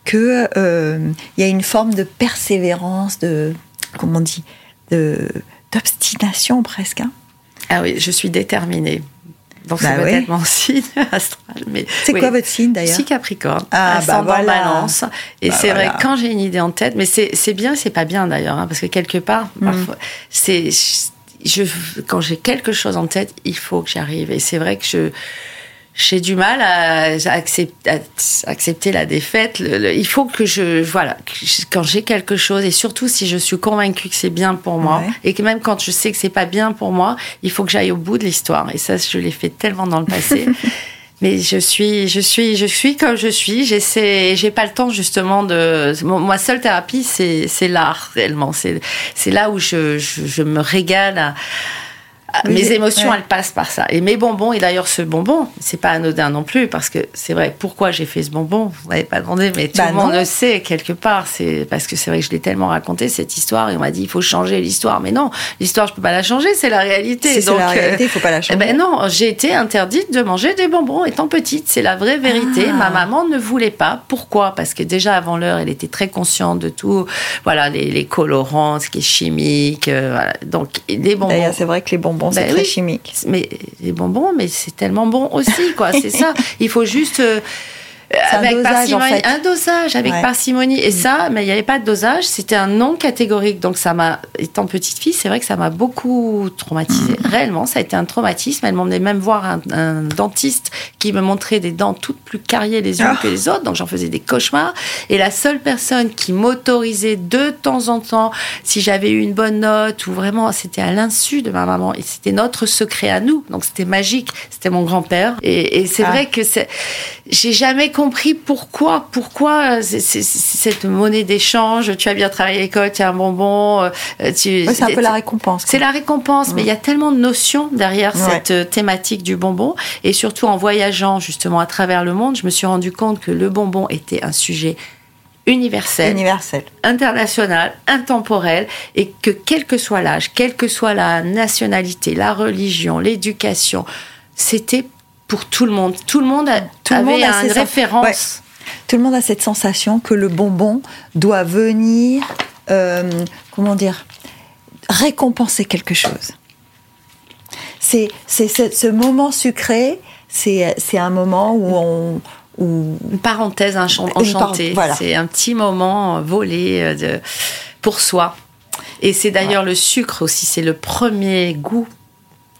que euh, il y a une forme de persévérance, de comment on dit, de d'obstination presque. hein. Ah oui, je suis déterminée. Donc Bah c'est oui. peut-être mon signe astral. Mais C'est oui. quoi votre signe d'ailleurs Si Capricorne, Ah, bah ascendant voilà. Balance. Et Bah c'est vrai voilà. que quand j'ai une idée en tête, mais c'est c'est bien, c'est pas bien d'ailleurs, hein, parce que quelque part, Mm. c'est je quand j'ai quelque chose en tête, il faut que j'y arrive. Et c'est vrai que je j'ai du mal à, accepter, à accepter la défaite. Le- le- il faut que je, voilà, que je- quand j'ai quelque chose, et surtout si je suis convaincue que c'est bien pour moi, Ouais. et que même quand je sais que c'est pas bien pour moi, il faut que j'aille au bout de l'histoire. Et ça, je l'ai fait tellement dans le passé. Mais je suis, je suis, je suis comme je suis. J'essaie, j'ai pas le temps justement de. Ma seule thérapie, c'est, c'est l'art réellement. C'est, c'est là où je, je, je me régale. À, Oui, mes émotions, ouais. elles passent par ça. Et mes bonbons, et d'ailleurs ce bonbon, c'est pas anodin non plus, parce que c'est vrai. Pourquoi j'ai fait ce bonbon Vous n'avez pas demandé, mais tout Bah le monde non. le sait quelque part. C'est parce que c'est vrai que je l'ai tellement raconté cette histoire, et on m'a dit il faut changer l'histoire. Mais non, l'histoire je peux pas la changer, c'est la réalité. Si c'est la euh, réalité, il faut pas la changer. eh ben non, j'ai été interdite de manger des bonbons étant petite. C'est la vraie vérité. Ah. Ma maman ne voulait pas. Pourquoi? Parce que déjà avant l'heure, elle était très consciente de tout. Voilà, les, les colorants, ce qui est chimique. euh, voilà. Donc les bonbons. D'ailleurs, c'est vrai que les bonbons, c'est Ben très oui. chimique. Mais les bonbons, mais c'est tellement bon aussi, quoi. C'est ça. Il faut juste. euh, C'est un avec dosage, parcimonie, en fait. un dosage avec Ouais. Mm. parcimonie et ça, mais il n'y avait pas de dosage, c'était un non catégorique. Donc ça m'a, étant petite fille, c'est vrai que ça m'a beaucoup traumatisée. Mm. Réellement, ça a été un traumatisme. Elle m'emmenait même voir un, un dentiste qui me montrait des dents toutes plus carriées les unes Ah. que les autres, donc j'en faisais des cauchemars. Et la seule personne qui m'autorisait de temps en temps, si j'avais eu une bonne note ou vraiment, c'était à l'insu de ma maman et c'était notre secret à nous. Donc c'était magique. C'était mon grand-père. Et, et c'est Ah. vrai que j'ai jamais compris pourquoi, pourquoi c'est cette monnaie d'échange. Tu as bien travaillé à l'école, tu as un bonbon. euh, Tu, c'est un peu la récompense. c'est la récompense, mais il y a tellement de notions derrière Ouais. cette euh, thématique du bonbon. Et surtout en voyageant justement à travers le monde, je me suis rendu compte que le bonbon était un sujet universel, universel. international, intemporel, et que quel que soit l'âge, quelle que soit la nationalité, la religion, l'éducation, c'était pour tout le monde. Tout le monde a- Tout le avait monde a une référence. Tout le monde a cette sensation que le bonbon doit venir, euh, comment dire, récompenser quelque chose. C'est c'est ce, moment sucré, c'est c'est un moment où on où Une parenthèse enchantée. voilà. C'est un petit moment euh, volé euh, de, pour soi. Et c'est d'ailleurs le sucre aussi, c'est le premier goût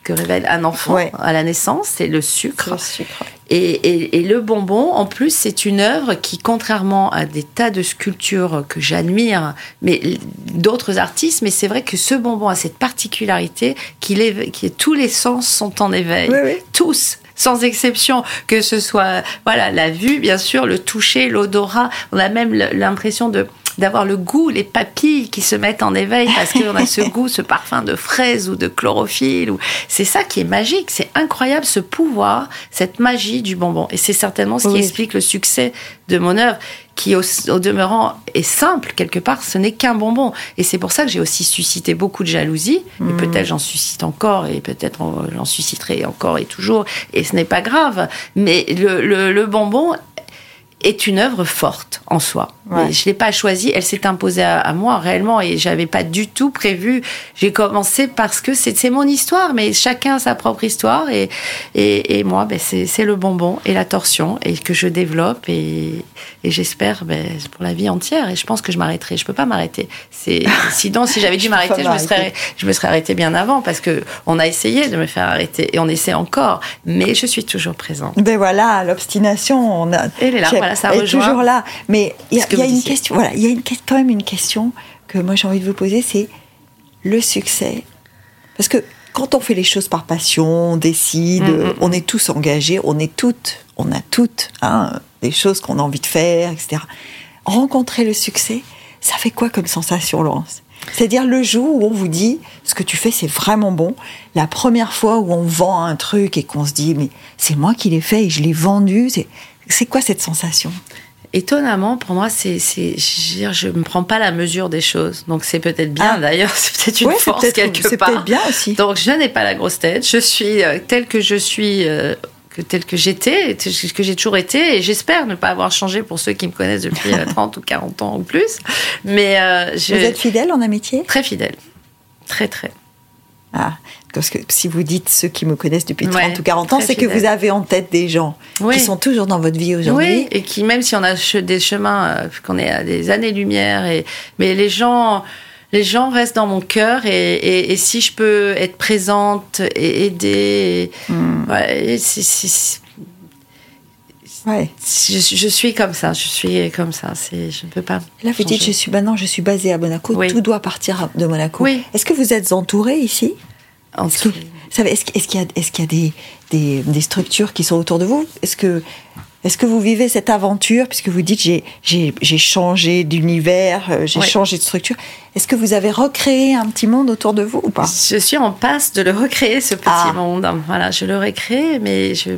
que révèle un enfant Ouais. à la naissance, c'est le sucre. le sucre. Et, et- et le bonbon, en plus, c'est une œuvre qui, contrairement à des tas de sculptures que j'admire, mais d'autres artistes, mais c'est vrai que ce bonbon a cette particularité qu'il est, qui tous les sens sont en éveil. Oui, oui. Tous. Sans exception, que ce soit voilà la vue, bien sûr, le toucher, l'odorat. On a même l'impression de d'avoir le goût, les papilles qui se mettent en éveil parce qu'on a ce goût, ce parfum de fraise ou de chlorophylle. Ou... C'est ça qui est magique, c'est incroyable ce pouvoir, cette magie du bonbon. Et c'est certainement ce qui Oui. explique le succès de mon œuvre, qui au, au demeurant est simple quelque part, ce n'est qu'un bonbon. Et c'est pour ça que j'ai aussi suscité beaucoup de jalousie, et peut-être j'en suscite encore, et peut-être en- j'en susciterai encore et toujours, et ce n'est pas grave. Mais le, le, le bonbon est une œuvre forte en soi. Ouais. Je l'ai pas choisie, elle s'est imposée à, à moi réellement et j'avais pas du tout prévu. J'ai commencé parce que c'est mon histoire, mais chacun a sa propre histoire et et, et moi, ben c'est le bonbon et la torsion et que je développe et, et j'espère ben, pour la vie entière. Et je pense que je m'arrêterai. Je peux pas m'arrêter. C'est sinon si j'avais dû m'arrêter, je me serais je me serais arrêtée bien avant parce que on a essayé de me faire arrêter et on essaie encore, mais je suis toujours présente. Ben voilà, l'obstination, on a. Elle est là, voilà, ça elle est rejoint toujours là. Mais il y a, y une question. Voilà, il y a une, quand même une question que moi j'ai envie de vous poser, c'est le succès. Parce que quand on fait les choses par passion, on décide, Mm, mm, on est tous engagés, on est toutes, on a toutes hein, des choses qu'on a envie de faire, etc. Rencontrer le succès, ça fait quoi comme sensation, Laurence? C'est-à-dire le jour où on vous dit ce que tu fais c'est vraiment bon, la première fois où on vend un truc et qu'on se dit mais c'est moi qui l'ai fait et je l'ai vendu, c'est c'est quoi cette sensation? Étonnamment, pour moi, c'est, c'est, je ne me prends pas la mesure des choses. Donc c'est peut-être bien. Ah. D'ailleurs, c'est peut-être une Ouais, force peut-être- quelque c'est part. peut-être bien aussi. Donc je n'ai pas la grosse tête. Je suis euh, telle que je suis. euh, que telle que j'étais, que j'ai toujours été, et j'espère ne pas avoir changé pour ceux qui me connaissent depuis euh, 30 ou 40 ans ou plus. Mais euh, je Vous êtes fidèle en amitié? Très fidèle. Très, très. Ah, parce que si vous dites ceux qui me connaissent depuis 30 Ouais, ou 40 ans, c'est que vous avez en tête des gens Oui. qui sont toujours dans votre vie aujourd'hui. Oui, et qui, même si on a des chemins, euh, qu'on est à des années-lumière, et, mais les gens, les gens restent dans mon cœur, et, et, et si je peux être présente et aider, Ouais. c'est- je, je suis comme ça, je suis comme ça, c'est, je ne peux pas. Là, vous dites, je suis maintenant, je suis basée à Monaco, Oui. tout doit partir de Monaco. Oui. Est-ce que vous êtes entouré ici? En Est-ce qu'il y a, est-ce qu'il y a des, des, des structures qui sont autour de vous? Est-ce que, vous vivez cette aventure? Puisque vous dites, j'ai, changé d'univers, euh, j'ai Ouais. changé de structure. Est-ce que vous avez recréé un petit monde autour de vous ou pas? Je suis en passe de le recréer, ce petit Ah. monde. Voilà, je le recrée, mais, je,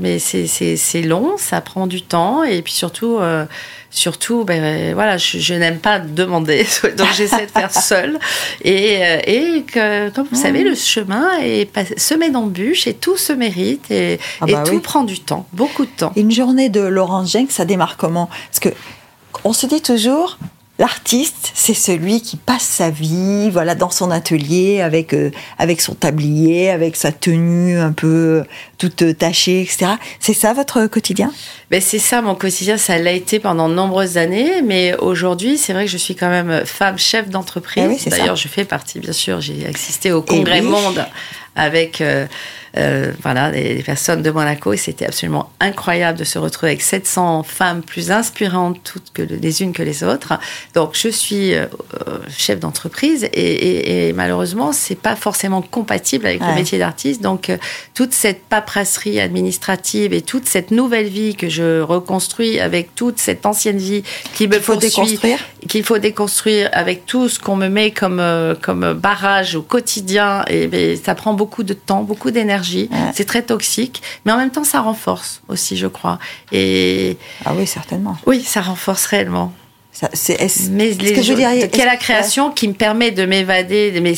c'est long, ça prend du temps. Et puis surtout, euh, surtout ben, voilà, je, je n'aime pas demander. Donc j'essaie de faire seule. Et, euh, et que, comme vous savez, le chemin est semé d'embûches et tout se mérite. Et, Ah et bah tout oui. prend du temps, beaucoup de temps. Une journée de Laurence Jenk, ça démarre comment? Parce que on se dit toujours, l'artiste, c'est celui qui passe sa vie, voilà, dans son atelier avec euh, avec son tablier, avec sa tenue un peu toute euh, tachée, etc. C'est ça votre quotidien? Ben, c'est ça mon quotidien, ça l'a été pendant de nombreuses années, mais aujourd'hui, c'est vrai que je suis quand même femme chef d'entreprise. Eh oui. D'ailleurs, je fais partie, bien sûr, j'ai assisté au congrès oui. Monde avec euh, euh, voilà, des, personnes de Monaco et c'était absolument incroyable de se retrouver avec 700 femmes plus inspirantes toutes que les unes que les autres. Donc, je suis euh, chef d'entreprise et, et, et malheureusement, c'est pas forcément compatible avec le métier d'artiste. Donc, toute cette paperasserie administrative et toute cette nouvelle vie que je reconstruis avec toute cette ancienne vie qui me faut déconstruire. qu'il faut déconstruire avec tout ce qu'on me met comme comme barrage au quotidien et ça prend beaucoup de temps, beaucoup d'énergie. Ouais. C'est très toxique, mais en même temps ça renforce aussi, je crois. Et Ah oui, certainement. oui, ça renforce réellement. Ça, c'est, est-ce- Mais est-ce les que qu'il y a la création qui me permet de m'évader. Mais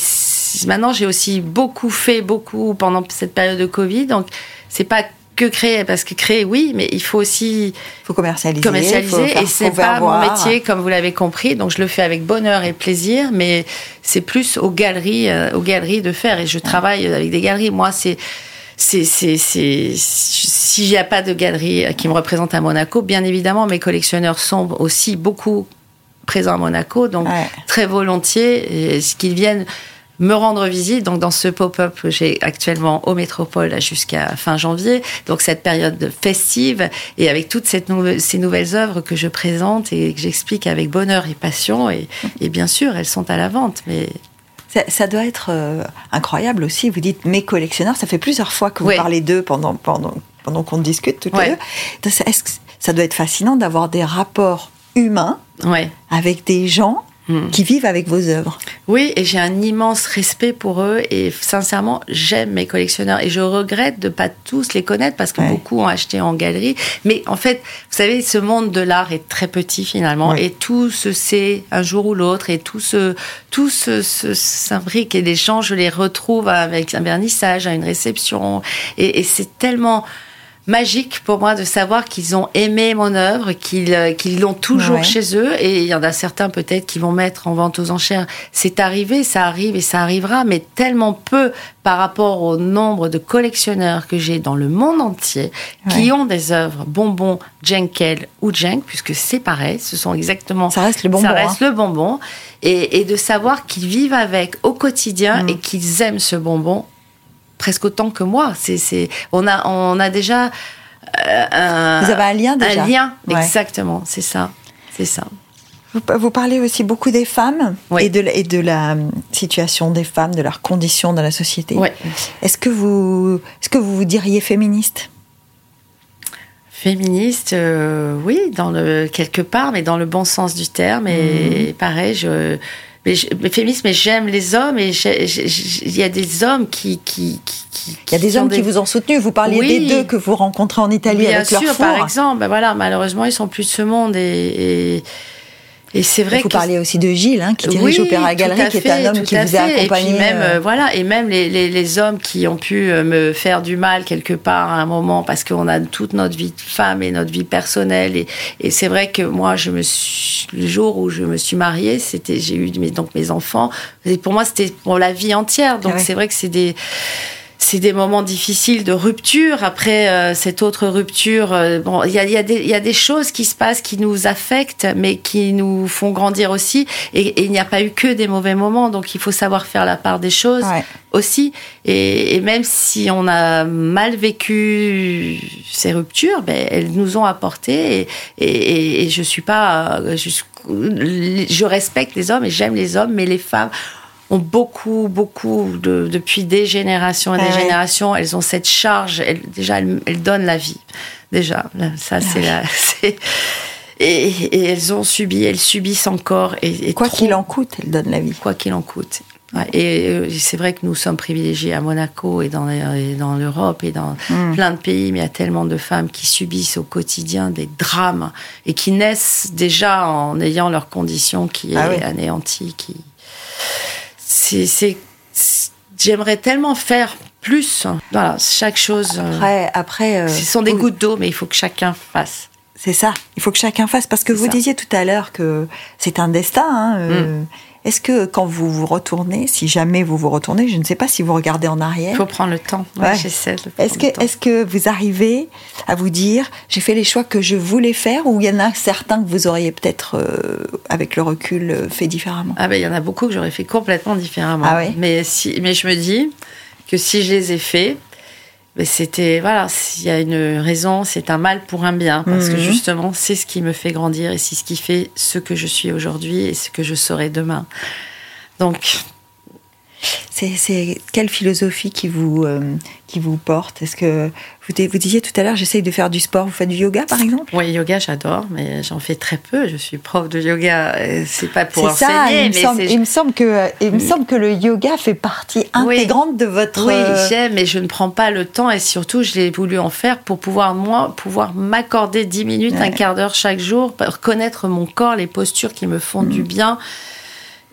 maintenant, j'ai aussi beaucoup fait, beaucoup pendant cette période de Covid. Donc, c'est pas que créer, parce que créer, oui, mais il faut aussi faut commercialiser, commercialiser. et c'est pas mon métier, comme vous l'avez compris. Donc, je le fais avec bonheur et plaisir, mais c'est plus aux galeries, euh, aux galeries de faire. Et je travaille avec des galeries. Moi, c'est c'est, c'est, c'est, s'il n'y a pas de galerie qui me représente à Monaco, bien évidemment, mes collectionneurs sont aussi beaucoup présents à Monaco, donc Ouais. très volontiers, ce qu'ils viennent me rendre visite. Donc, dans ce pop-up que j'ai actuellement au Métropole jusqu'à fin janvier, donc cette période festive, et avec toutes cette nou- ces nouvelles œuvres que je présente et que j'explique avec bonheur et passion, et, et bien sûr, elles sont à la vente, mais Ça, ça doit être euh, incroyable aussi. Vous dites mes collectionneurs, ça fait plusieurs fois que vous Oui. parlez d'eux pendant, pendant, pendant qu'on discute toutes Ouais. les deux. Ça- est-ce que ça doit être fascinant d'avoir des rapports humains ouais. avec des gens Hmm. qui vivent avec vos œuvres. Oui, et j'ai un immense respect pour eux et sincèrement, j'aime mes collectionneurs et je regrette de pas tous les connaître parce que Ouais. beaucoup ont acheté en galerie. Mais en fait, vous savez, ce monde de l'art est très petit finalement et tout se sait un jour ou l'autre et tout se tout se, se- s'imbrique et les gens, je les retrouve avec un vernissage, à une réception et, et c'est tellement magique pour moi de savoir qu'ils ont aimé mon œuvre, qu'ils euh, qu'ils l'ont toujours Ouais. chez eux. Et il y en a certains peut-être qui vont mettre en vente aux enchères. C'est arrivé, ça arrive et ça arrivera, mais tellement peu par rapport au nombre de collectionneurs que j'ai dans le monde entier qui ont des œuvres bonbons, Jenkel ou Jenk, puisque c'est pareil, ce sont exactement Ça reste le bonbon. ça reste le bonbon. Et, et de savoir qu'ils vivent avec au quotidien Mm. et qu'ils aiment ce bonbon presque autant que moi. C'est, c'est, on, a, on a déjà euh, un, Vous avez un lien déjà un lien, Ouais. exactement, c'est ça. C'est ça. Vous, vous parlez aussi beaucoup des femmes Oui. et, de, la- et de la euh, situation des femmes, de leur condition dans la société. Est-ce que vous, est-ce que vous vous diriez féministe? Féministe, euh, oui, dans le quelque part, mais dans le bon sens du terme. Et Mhm. pareil, je, mais, je- mais féministe, mais j'aime les hommes et il y a des hommes qui qui, Il y a des hommes qui vous ont soutenu. Vous parliez des deux que vous rencontrez en Italie Bien avec sûr, leur par exemple, ben voilà, malheureusement, ils sont plus de ce monde et, et et c'est vrai. Vous parliez aussi de Gilles, hein, qui dirige oui, Opéra Galerie, qui est un homme qui vous a accompagné. Et puis même, euh... voilà, et même les, les, les, hommes qui ont pu euh, me faire du mal quelque part à un moment, parce qu'on a toute notre vie de femme et notre vie personnelle. Et, et c'est vrai que moi, je me suis, le jour où je me suis mariée, c'était, j'ai eu mes, donc mes enfants. Et pour moi, c'était pour la vie entière. Donc Ah ouais. c'est vrai que c'est des c'est des moments difficiles de rupture. Après euh, cette autre rupture, euh, bon, il y a, y, a des, y a des choses qui se passent qui nous affectent, mais qui nous font grandir aussi. Et, et il n'y a pas eu que des mauvais moments, donc il faut savoir faire la part des choses Ouais. aussi. Et, et même si on a mal vécu ces ruptures, ben, elles nous ont apporté. Et, et, et je suis pas, euh, je, je respecte les hommes et j'aime les hommes, mais les femmes ont beaucoup, beaucoup, de, depuis des générations et des Ah ouais. générations, elles ont cette charge, elles, déjà, elles, elles donnent la vie. Déjà, ça, c'est la. c'est- Et, et elles ont subi, elles subissent encore. Et, et Quoi qu'il en coûte, elle donne la vie. quoi qu'il en coûte. Ouais, et euh, c'est vrai que nous sommes privilégiés à Monaco et dans, dans l'Europe et dans Mm. plein de pays, mais il y a tellement de femmes qui subissent au quotidien des drames et qui naissent déjà en ayant leur condition qui est Ah oui. anéantie. Qui... C'est, J'aimerais tellement faire plus. Voilà, chaque chose. euh, Après, après euh, ce sont des gouttes d'eau, mais il faut que chacun fasse. C'est ça. Il faut que chacun fasse. Parce que vous ça. disiez tout à l'heure que c'est un destin. hein, euh, Mm. Est-ce que quand vous vous retournez, si jamais vous vous retournez, je ne sais pas si vous regardez en arrière, Il faut prendre le temps. Ouais, Ouais. Est-ce que, est-ce que vous arrivez à vous dire, j'ai fait les choix que je voulais faire, ou il y en a certains que vous auriez peut-être, euh, avec le recul, euh, fait différemment? Ah ben il y en a beaucoup que j'aurais fait complètement différemment. Ah ouais? Mais si, mais je me dis que si je les ai faits, c'était voilà, s'il y a une raison, c'est un mal pour un bien parce que Mhm. justement c'est ce qui me fait grandir et c'est ce qui fait ce que je suis aujourd'hui et ce que je serai demain. Donc C'est, quelle philosophie qui vous, euh, qui vous porte? Est-ce que vous, di- vous disiez tout à l'heure, j'essaye de faire du sport. Vous faites du yoga, par exemple? Oui, yoga j'adore, mais j'en fais très peu. Je suis prof de yoga. euh, C'est pas pour C'est ça. enseigner, Il me, mais semble, c'est il me semble que, il me semble que le yoga fait partie Oui. intégrante de votre. Oui, euh, j'aime, mais je ne prends pas le temps et surtout, je l'ai voulu en faire pour pouvoir, moi, pouvoir m'accorder 10 minutes, Ouais. un quart d'heure chaque jour, pour connaître mon corps, les postures qui me font du bien.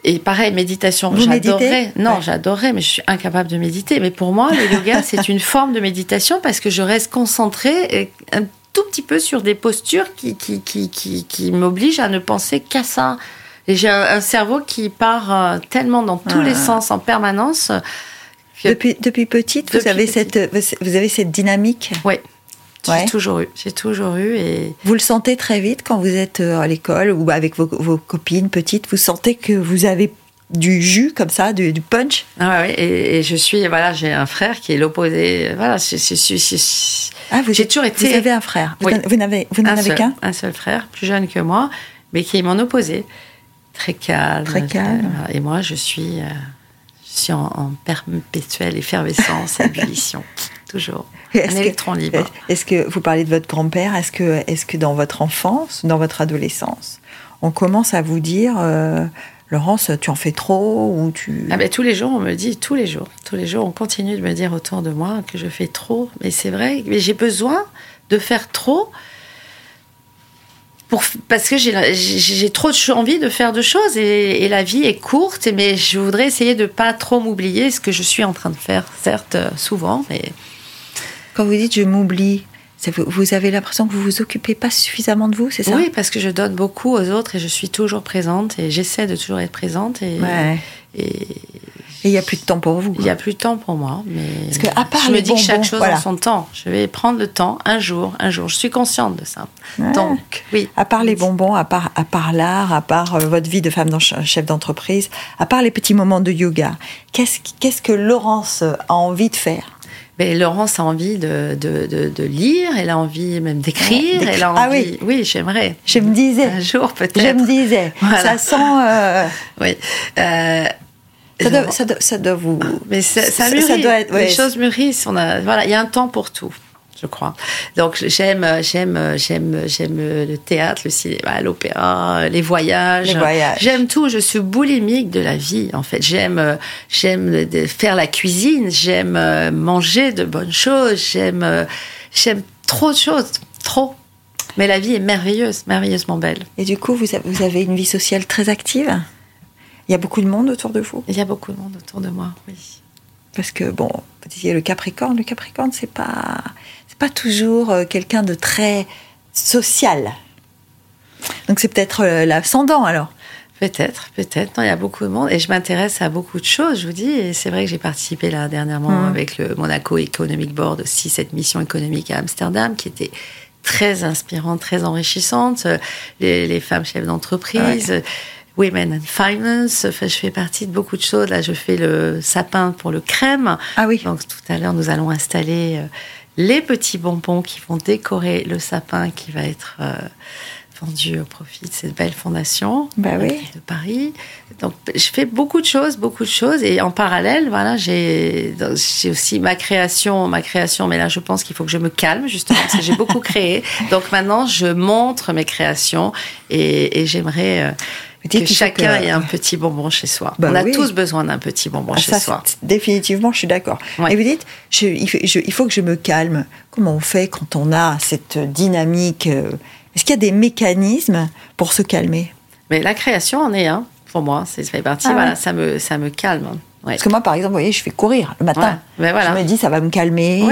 Et pareil, méditation, méditez Non, Ouais. j'adorais, mais je suis incapable de méditer. Mais pour moi, le yoga, c'est une forme de méditation parce que je reste concentrée et un tout petit peu sur des postures qui, qui, qui, qui, qui m'obligent à ne penser qu'à ça. Et j'ai un, un cerveau qui part euh, tellement dans tous Ah. les sens en permanence. que- Depuis, depuis petite, vous avez, petite. Cette, vous avez cette dynamique? Oui, j'ai Ouais. toujours eu. J'ai toujours eu et Vous le sentez très vite quand vous êtes euh, à l'école ou avec vos, vos copines petites. Vous sentez que vous avez du jus comme ça, du, du punch? ah ouais, et, et je suis voilà, j'ai un frère qui est l'opposé. Voilà, Ah, J'ai toujours été- Vous avez un frère. Vous Oui. Vous n'avez vous n'en un avez qu'un? un seul frère, plus jeune que moi, mais qui est mon opposé, très calme. Très calme. Et moi, je suis, euh, je suis en, en perpétuelle effervescence, ébullition, toujours. Est-ce que- électron libre. Est-ce que vous parlez de votre grand-père Est-ce que, est que dans votre enfance, dans votre adolescence, on commence à vous dire, euh, Laurence, tu en fais trop ou tu Ah ben, tous les jours, on me dit, tous les jours, tous les jours, on continue de me dire autour de moi que je fais trop. Mais c'est vrai, mais j'ai besoin de faire trop pour, parce que j'ai trop envie de faire de choses et, et la vie est courte. Mais je voudrais essayer de pas trop m'oublier, ce que je suis en train de faire, certes, euh, souvent. Mais Quand vous dites je m'oublie, vous- avez l'impression que vous vous occupez pas suffisamment de vous, c'est ça? Oui, parce que je donne beaucoup aux autres et je suis toujours présente et j'essaie de toujours être présente et Ouais. et Et il n'y a plus de temps pour vous. Il n'y a plus de temps pour moi, mais Parce que, à part je me dis que chaque chose voilà. en son temps. Je vais prendre le temps un jour, un jour. Je suis consciente de ça. Ouais. Donc, oui. À part les bonbons, à part, à part l'art, à part euh, votre vie de femme chef d'entreprise, à part les petits moments de yoga, qu'est-ce qu'est-ce que Laurence a envie de faire? Mais Laurence a envie de, de, de, de lire, elle a envie même d'écrire, elle a ah envie. oui, j'aimerais. Je me disais, Un jour peut-être. je me disais, Voilà. ça sent, euh, Oui. Euh, ça, doit, ça, doit, ça doit vous. Mais ça, ça ça- mûrit. ça doit être- ouais. Les choses mûrissent. On a, voilà, il y a un temps pour tout. Je crois. Donc j'aime, j'aime, j'aime, j'aime le théâtre, le cinéma, l'opéra, les voyages. Les voyages. J'aime tout. Je suis boulimique de la vie, en fait. J'aime, j'aime faire la cuisine. J'aime manger de bonnes choses. J'aime, j'aime trop de choses, trop. Mais la vie est merveilleuse, merveilleusement belle. Et du coup, vous avez une vie sociale très active? Il y a beaucoup de monde autour de vous? Il y a beaucoup de monde autour de moi, oui. Parce que bon, vous disiez le Capricorne. Le Capricorne, c'est pas, pas toujours euh, quelqu'un de très social. Donc c'est peut-être euh, l'ascendant alors. Peut-être, peut-être. il y a beaucoup de monde et je m'intéresse à beaucoup de choses, je vous dis. Et c'est vrai que j'ai participé là dernièrement mmh. avec le Monaco Economic Board aussi, cette mission économique à Amsterdam qui était très inspirante, très enrichissante. Les, femmes chefs d'entreprise. Women and Finance. Enfin, je fais partie de beaucoup de choses. Là, je fais le sapin pour le crème. Ah oui. Donc, tout à l'heure, nous allons installer euh, les petits bonbons qui vont décorer le sapin qui va être euh, vendu au profit de cette belle fondation bah oui. de Paris. Donc, je fais beaucoup de choses, beaucoup de choses. Et en parallèle, voilà, j'ai aussi ma création, ma création. Mais là, je pense qu'il faut que je me calme, justement, parce que j'ai beaucoup créé. Donc, maintenant, je montre mes créations et, et j'aimerais... Euh, que chacun ait un petit bonbon chez soi. Bah on a tous besoin d'un petit bonbon ah, chez soi. Définitivement, je suis d'accord. Et vous dites, il, faut, que je me calme. Comment on fait quand on a cette dynamique euh, Est-ce qu'il y a des mécanismes pour se calmer? Mais la création en est un. Pour moi, ça fait partie. Ah voilà, ça me, ça me calme. Parce que moi, par exemple, vous voyez, je fais courir le matin. Ouais, voilà. Je me dis, ça va me calmer,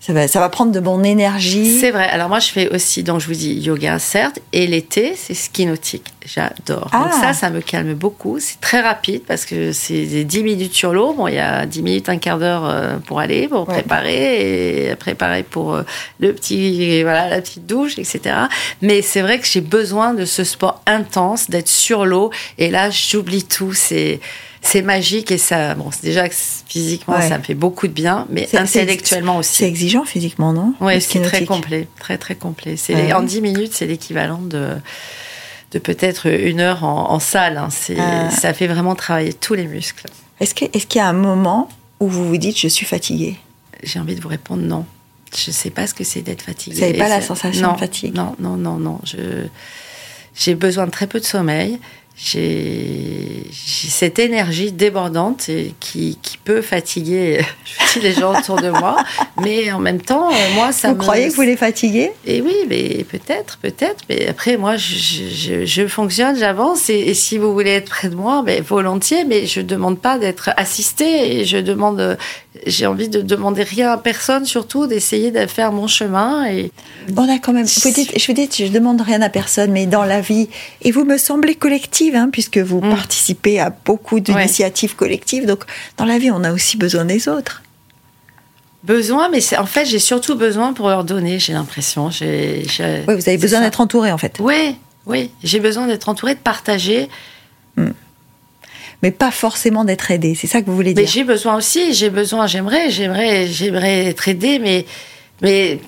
ça, va, ça va prendre de mon énergie. C'est vrai. Alors moi, je fais aussi, donc je vous dis, yoga, certes, et l'été, c'est ski nautique. J'adore. Donc ah. ça, ça me calme beaucoup. C'est très rapide parce que c'est 10 minutes sur l'eau. Bon, il y a 10 minutes, un quart d'heure euh, pour aller, pour préparer, et préparer pour euh, le petit, voilà, la petite douche, etc. Mais c'est vrai que j'ai besoin de ce sport intense, d'être sur l'eau. Et là, j'oublie tout. C'est c'est magique et ça, bon, déjà physiquement, ça me fait beaucoup de bien, mais intellectuellement aussi. C'est exigeant physiquement, non Oui, c'est très complet, très très complet. C'est en 10 minutes, c'est l'équivalent de de peut-être une heure en, salle. Hein. Ah. Ça fait vraiment travailler tous les muscles. Est-ce qu'il est y a un moment où vous vous dites je suis fatiguée? J'ai envie de vous répondre non. Je ne sais pas ce que c'est d'être fatiguée. Vous n'avez pas la sensation de fatigue? Non, non, non, non. J'ai besoin de très peu de sommeil j'ai cette énergie débordante qui, qui, peut fatiguer je les gens autour de moi, mais en même temps, moi, ça vous croyez que vous les fatiguez? Et oui, mais peut-être, peut-être. Mais après, moi, je, je, fonctionne, j'avance, et, si vous voulez être près de moi, ben, volontiers, mais je ne demande pas d'être assistée, et je demande, j'ai envie de demander rien à personne, surtout d'essayer de faire mon chemin. Et... On a quand même, je vous dis, je demande rien à personne, mais dans la vie, et vous me semblez Hein, puisque vous mm. participez à beaucoup d'initiatives collectives. Donc, dans la vie, on a aussi besoin des autres. Besoin, mais en fait, j'ai surtout besoin pour leur donner, j'ai l'impression. Oui, vous avez besoin d'être entouré, en fait. Oui, oui. J'ai besoin d'être entouré, de partager. Mm. Mais pas forcément d'être aidé, c'est ça que vous voulez dire Mais j'ai besoin aussi, j'ai besoin, j'aimerais, j'aimerais, j'aimerais être aidé, mais, mais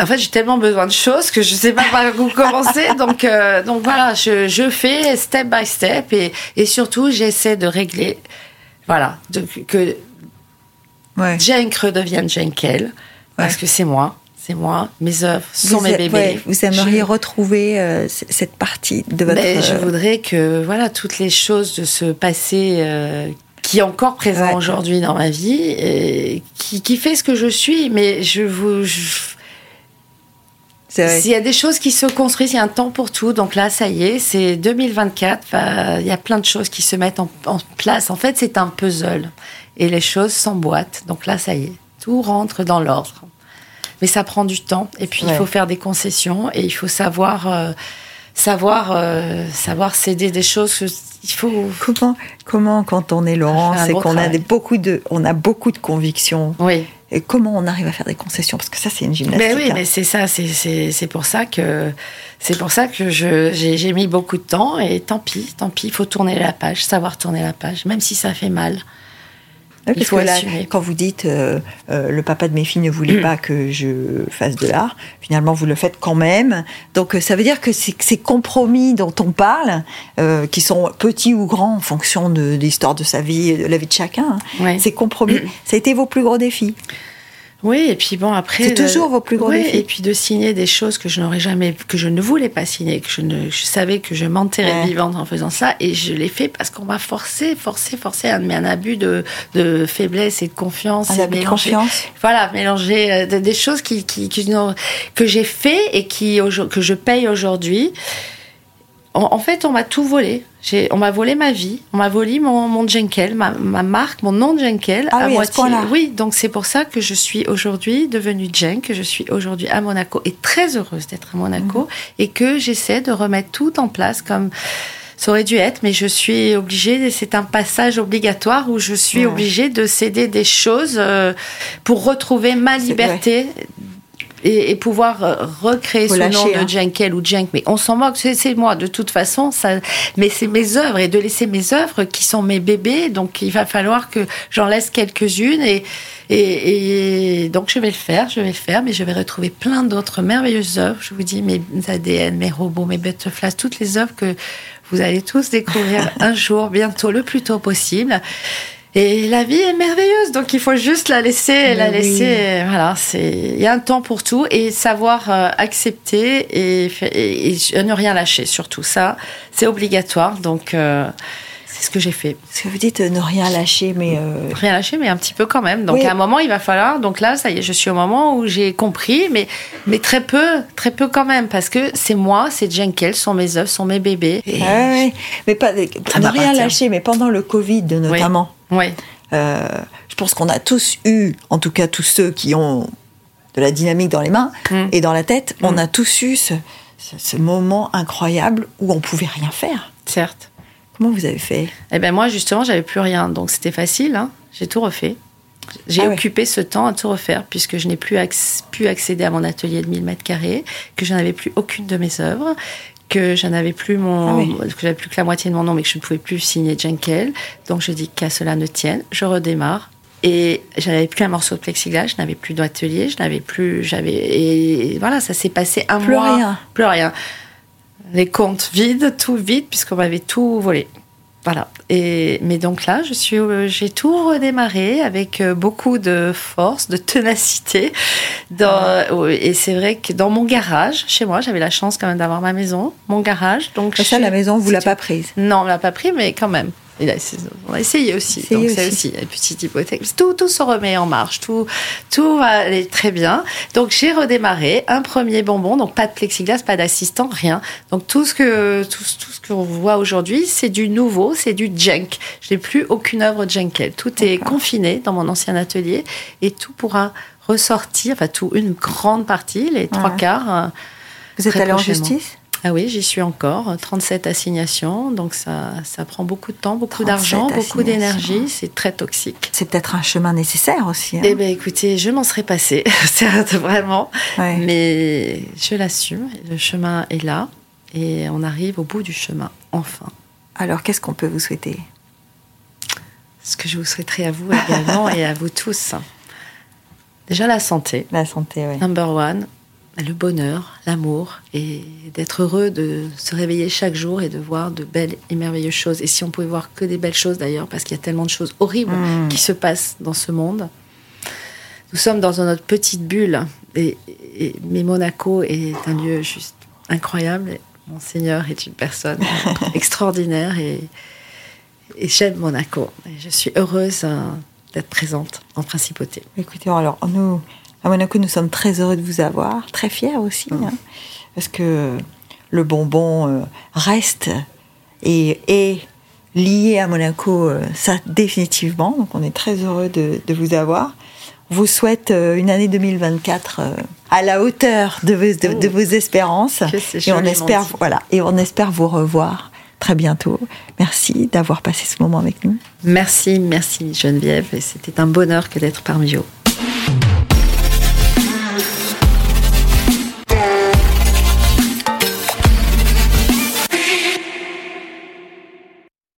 en fait, j'ai tellement besoin de choses que je ne sais pas par où commencer. donc, euh, donc voilà, je, je, fais step by step et, et surtout, j'essaie de régler, voilà, de, que ouais. Jane redevienne Jane Kell, parce que c'est moi. C'est moi, mes œuvres sont mes bébés. vous aimeriez retrouver euh, cette partie de votre. Mais je voudrais que voilà toutes les choses de ce passé euh, qui est encore présent aujourd'hui dans ma vie, et qui, qui, fait ce que je suis. Mais je vous, s'il y a des choses qui se construisent, il y a un temps pour tout. Donc là, ça y est, c'est 2024. il y a plein de choses qui se mettent en, place. En fait, c'est un puzzle. Et les choses s'emboîtent. Donc là, ça y est, tout rentre dans l'ordre. Mais ça prend du temps. Et puis, il faut faire des concessions. Et il faut savoir, euh, savoir, euh, savoir céder des choses. Il faut. Comment, comment, quand on est Laurent, c'est qu'on a beaucoup de, on a beaucoup de convictions. Oui et comment on arrive à faire des concessions? Parce que ça, c'est une gymnastique. Mais oui, hein. mais c'est ça, c'est pour ça que c'est pour ça que j'ai mis beaucoup de temps. Et tant pis, tant pis, il faut tourner la page, savoir tourner la page, même si ça fait mal. Il faut que quand vous dites euh, euh, le papa de mes filles ne voulait pas que je fasse de l'art, finalement vous le faites quand même. Donc euh, ça veut dire que ces compromis dont on parle, qui sont petits ou grands en fonction de, l'histoire de sa vie et de la vie de chacun, hein, ces compromis, ça a été vos plus gros défis Oui, et puis bon, après. C'est toujours vos plus gros oui, défis. Et puis de signer des choses que je n'aurais jamais, que je ne voulais pas signer, que je, ne, je savais que je m'enterrais Ouais. vivante en faisant ça. Et je l'ai fait parce qu'on m'a forcé, forcé, forcé, mais un abus de, de faiblesse et de confiance. Un abus de confiance. Voilà, mélanger euh, des, des choses qui, qui, qui que j'ai fait et qui, que je paye aujourd'hui. En, en fait, on m'a tout volé. On m'a volé ma vie, on m'a volé mon, mon Jenkel, ma, ma marque, mon nom de Jenkel. Ah oui, à ce point-là. oui, donc c'est pour ça que je suis aujourd'hui devenue Jen, que je suis aujourd'hui à Monaco et très heureuse d'être à Monaco Mhm. et que j'essaie de remettre tout en place comme ça aurait dû être, mais je suis obligée, c'est un passage obligatoire où je suis Ouais. obligée de céder des choses euh, pour retrouver ma liberté. Et, et pouvoir euh, recréer Faut ce nom de hein. Jenkel ou Jenk, mais on s'en moque, c'est c'est moi de toute façon, ça, mais c'est mes œuvres et de laisser mes œuvres qui sont mes bébés, donc il va falloir que j'en laisse quelques-unes et, et, et donc je vais le faire, je vais le faire, mais je vais retrouver plein d'autres merveilleuses œuvres. Je vous dis mes ADN, mes robots, mes butterflies, toutes les œuvres que vous allez tous découvrir un jour, bientôt, le plus tôt possible. Et la vie est merveilleuse, donc il faut juste la laisser, la oui. laisser. Voilà, c'est il y a un temps pour tout et savoir euh, accepter et, et ne rien lâcher. Surtout ça, c'est obligatoire. Donc euh, c'est ce que j'ai fait. Ce que vous dites, euh, ne rien lâcher, mais euh, Rien lâcher, mais un petit peu quand même. Donc Oui. à un moment, il va falloir. Donc là, ça y est, je suis au moment où j'ai compris, mais mais très peu, très peu quand même, parce que c'est moi, c'est Jenkel, sont mes œuvres, sont mes bébés. Et- ouais. mais pas Ça ne rien m'appartient. lâcher, mais pendant le Covid notamment. Ouais. Euh, je pense qu'on a tous eu, en tout cas tous ceux qui ont de la dynamique dans les mains Mm. et dans la tête, on Mm. a tous eu ce, ce- ce moment incroyable où on pouvait rien faire. Certes. Comment vous avez fait? Eh ben moi justement j'avais plus rien donc c'était facile hein. j'ai tout refait j'ai Ah ouais. occupé ce temps à tout refaire puisque je n'ai plus acc- pu accéder à mon atelier de 1000 mètres carrés que je n'avais plus aucune de mes œuvres que je n'avais plus mon Ah oui. que j'avais plus que la moitié de mon nom mais que je ne pouvais plus signer Jenkel donc je dis qu'à cela ne tienne je redémarre et je n'avais plus un morceau de plexiglas, je n'avais plus d'atelier, je n'avais plus, j'avais, et voilà, ça s'est passé un Plus mois. rien. Plus rien. Les comptes vides, tout vide, puisqu'on m'avait tout volé. Voilà. Et, mais donc là, je suis, euh, j'ai tout redémarré avec euh, beaucoup de force, de ténacité. Dans, euh, et c'est vrai que dans mon garage, chez moi, j'avais la chance quand même d'avoir ma maison, mon garage. Donc Ça, chez- la maison, vous l'a pas prise? non, on l'a pas pris, mais quand même. On a essayé aussi. Essayé donc c'est aussi. une petite hypothèque. Tout, tout se remet en marche. Tout, tout va aller très bien. Donc j'ai redémarré un premier bonbon. Donc pas de plexiglas, pas d'assistant, rien. Donc tout ce que tout, tout ce qu'on voit aujourd'hui, c'est du nouveau, c'est du junk. Je n'ai plus aucune œuvre Jenkel. Tout est confiné dans mon ancien atelier et tout pourra ressortir. Enfin tout, une grande partie, les trois quarts. euh, Vous êtes allé en justice? Ah oui, j'y suis encore. 37 assignations, donc ça, ça prend beaucoup de temps, beaucoup 37 d'argent, beaucoup d'énergie. C'est très toxique. C'est peut-être un chemin nécessaire aussi. hein. Eh bien, écoutez, je m'en serais passée, certes, vraiment, Ouais. mais je l'assume. Le chemin est là et on arrive au bout du chemin, enfin. Alors, qu'est-ce qu'on peut vous souhaiter? Ce que je vous souhaiterais à vous également et à vous tous. Déjà la santé, La santé, oui. number one, le bonheur, l'amour et d'être heureux de se réveiller chaque jour et de voir de belles et merveilleuses choses. Et si on pouvait voir que des belles choses d'ailleurs, parce qu'il y a tellement de choses horribles Mm. qui se passent dans ce monde. Nous sommes dans notre petite bulle, et, et- mais Monaco est un lieu juste incroyable. Mon Seigneur est une personne extraordinaire et, et j'aime Monaco. Et je suis heureuse euh, d'être présente en principauté. Écoutez, alors, nous, à Monaco, nous sommes très heureux de vous avoir, très fiers aussi, Mm. hein, parce que le bonbon euh, reste et est lié à Monaco, euh, ça définitivement. Donc, on est très heureux de, de vous avoir. On vous souhaite euh, une année 2024 euh, à la hauteur de vos, de, de vos espérances. Et on espère, dit. voilà, et on espère vous revoir très bientôt. Merci d'avoir passé ce moment avec nous. Merci, merci Geneviève. Et c'était un bonheur que d'être parmi vous.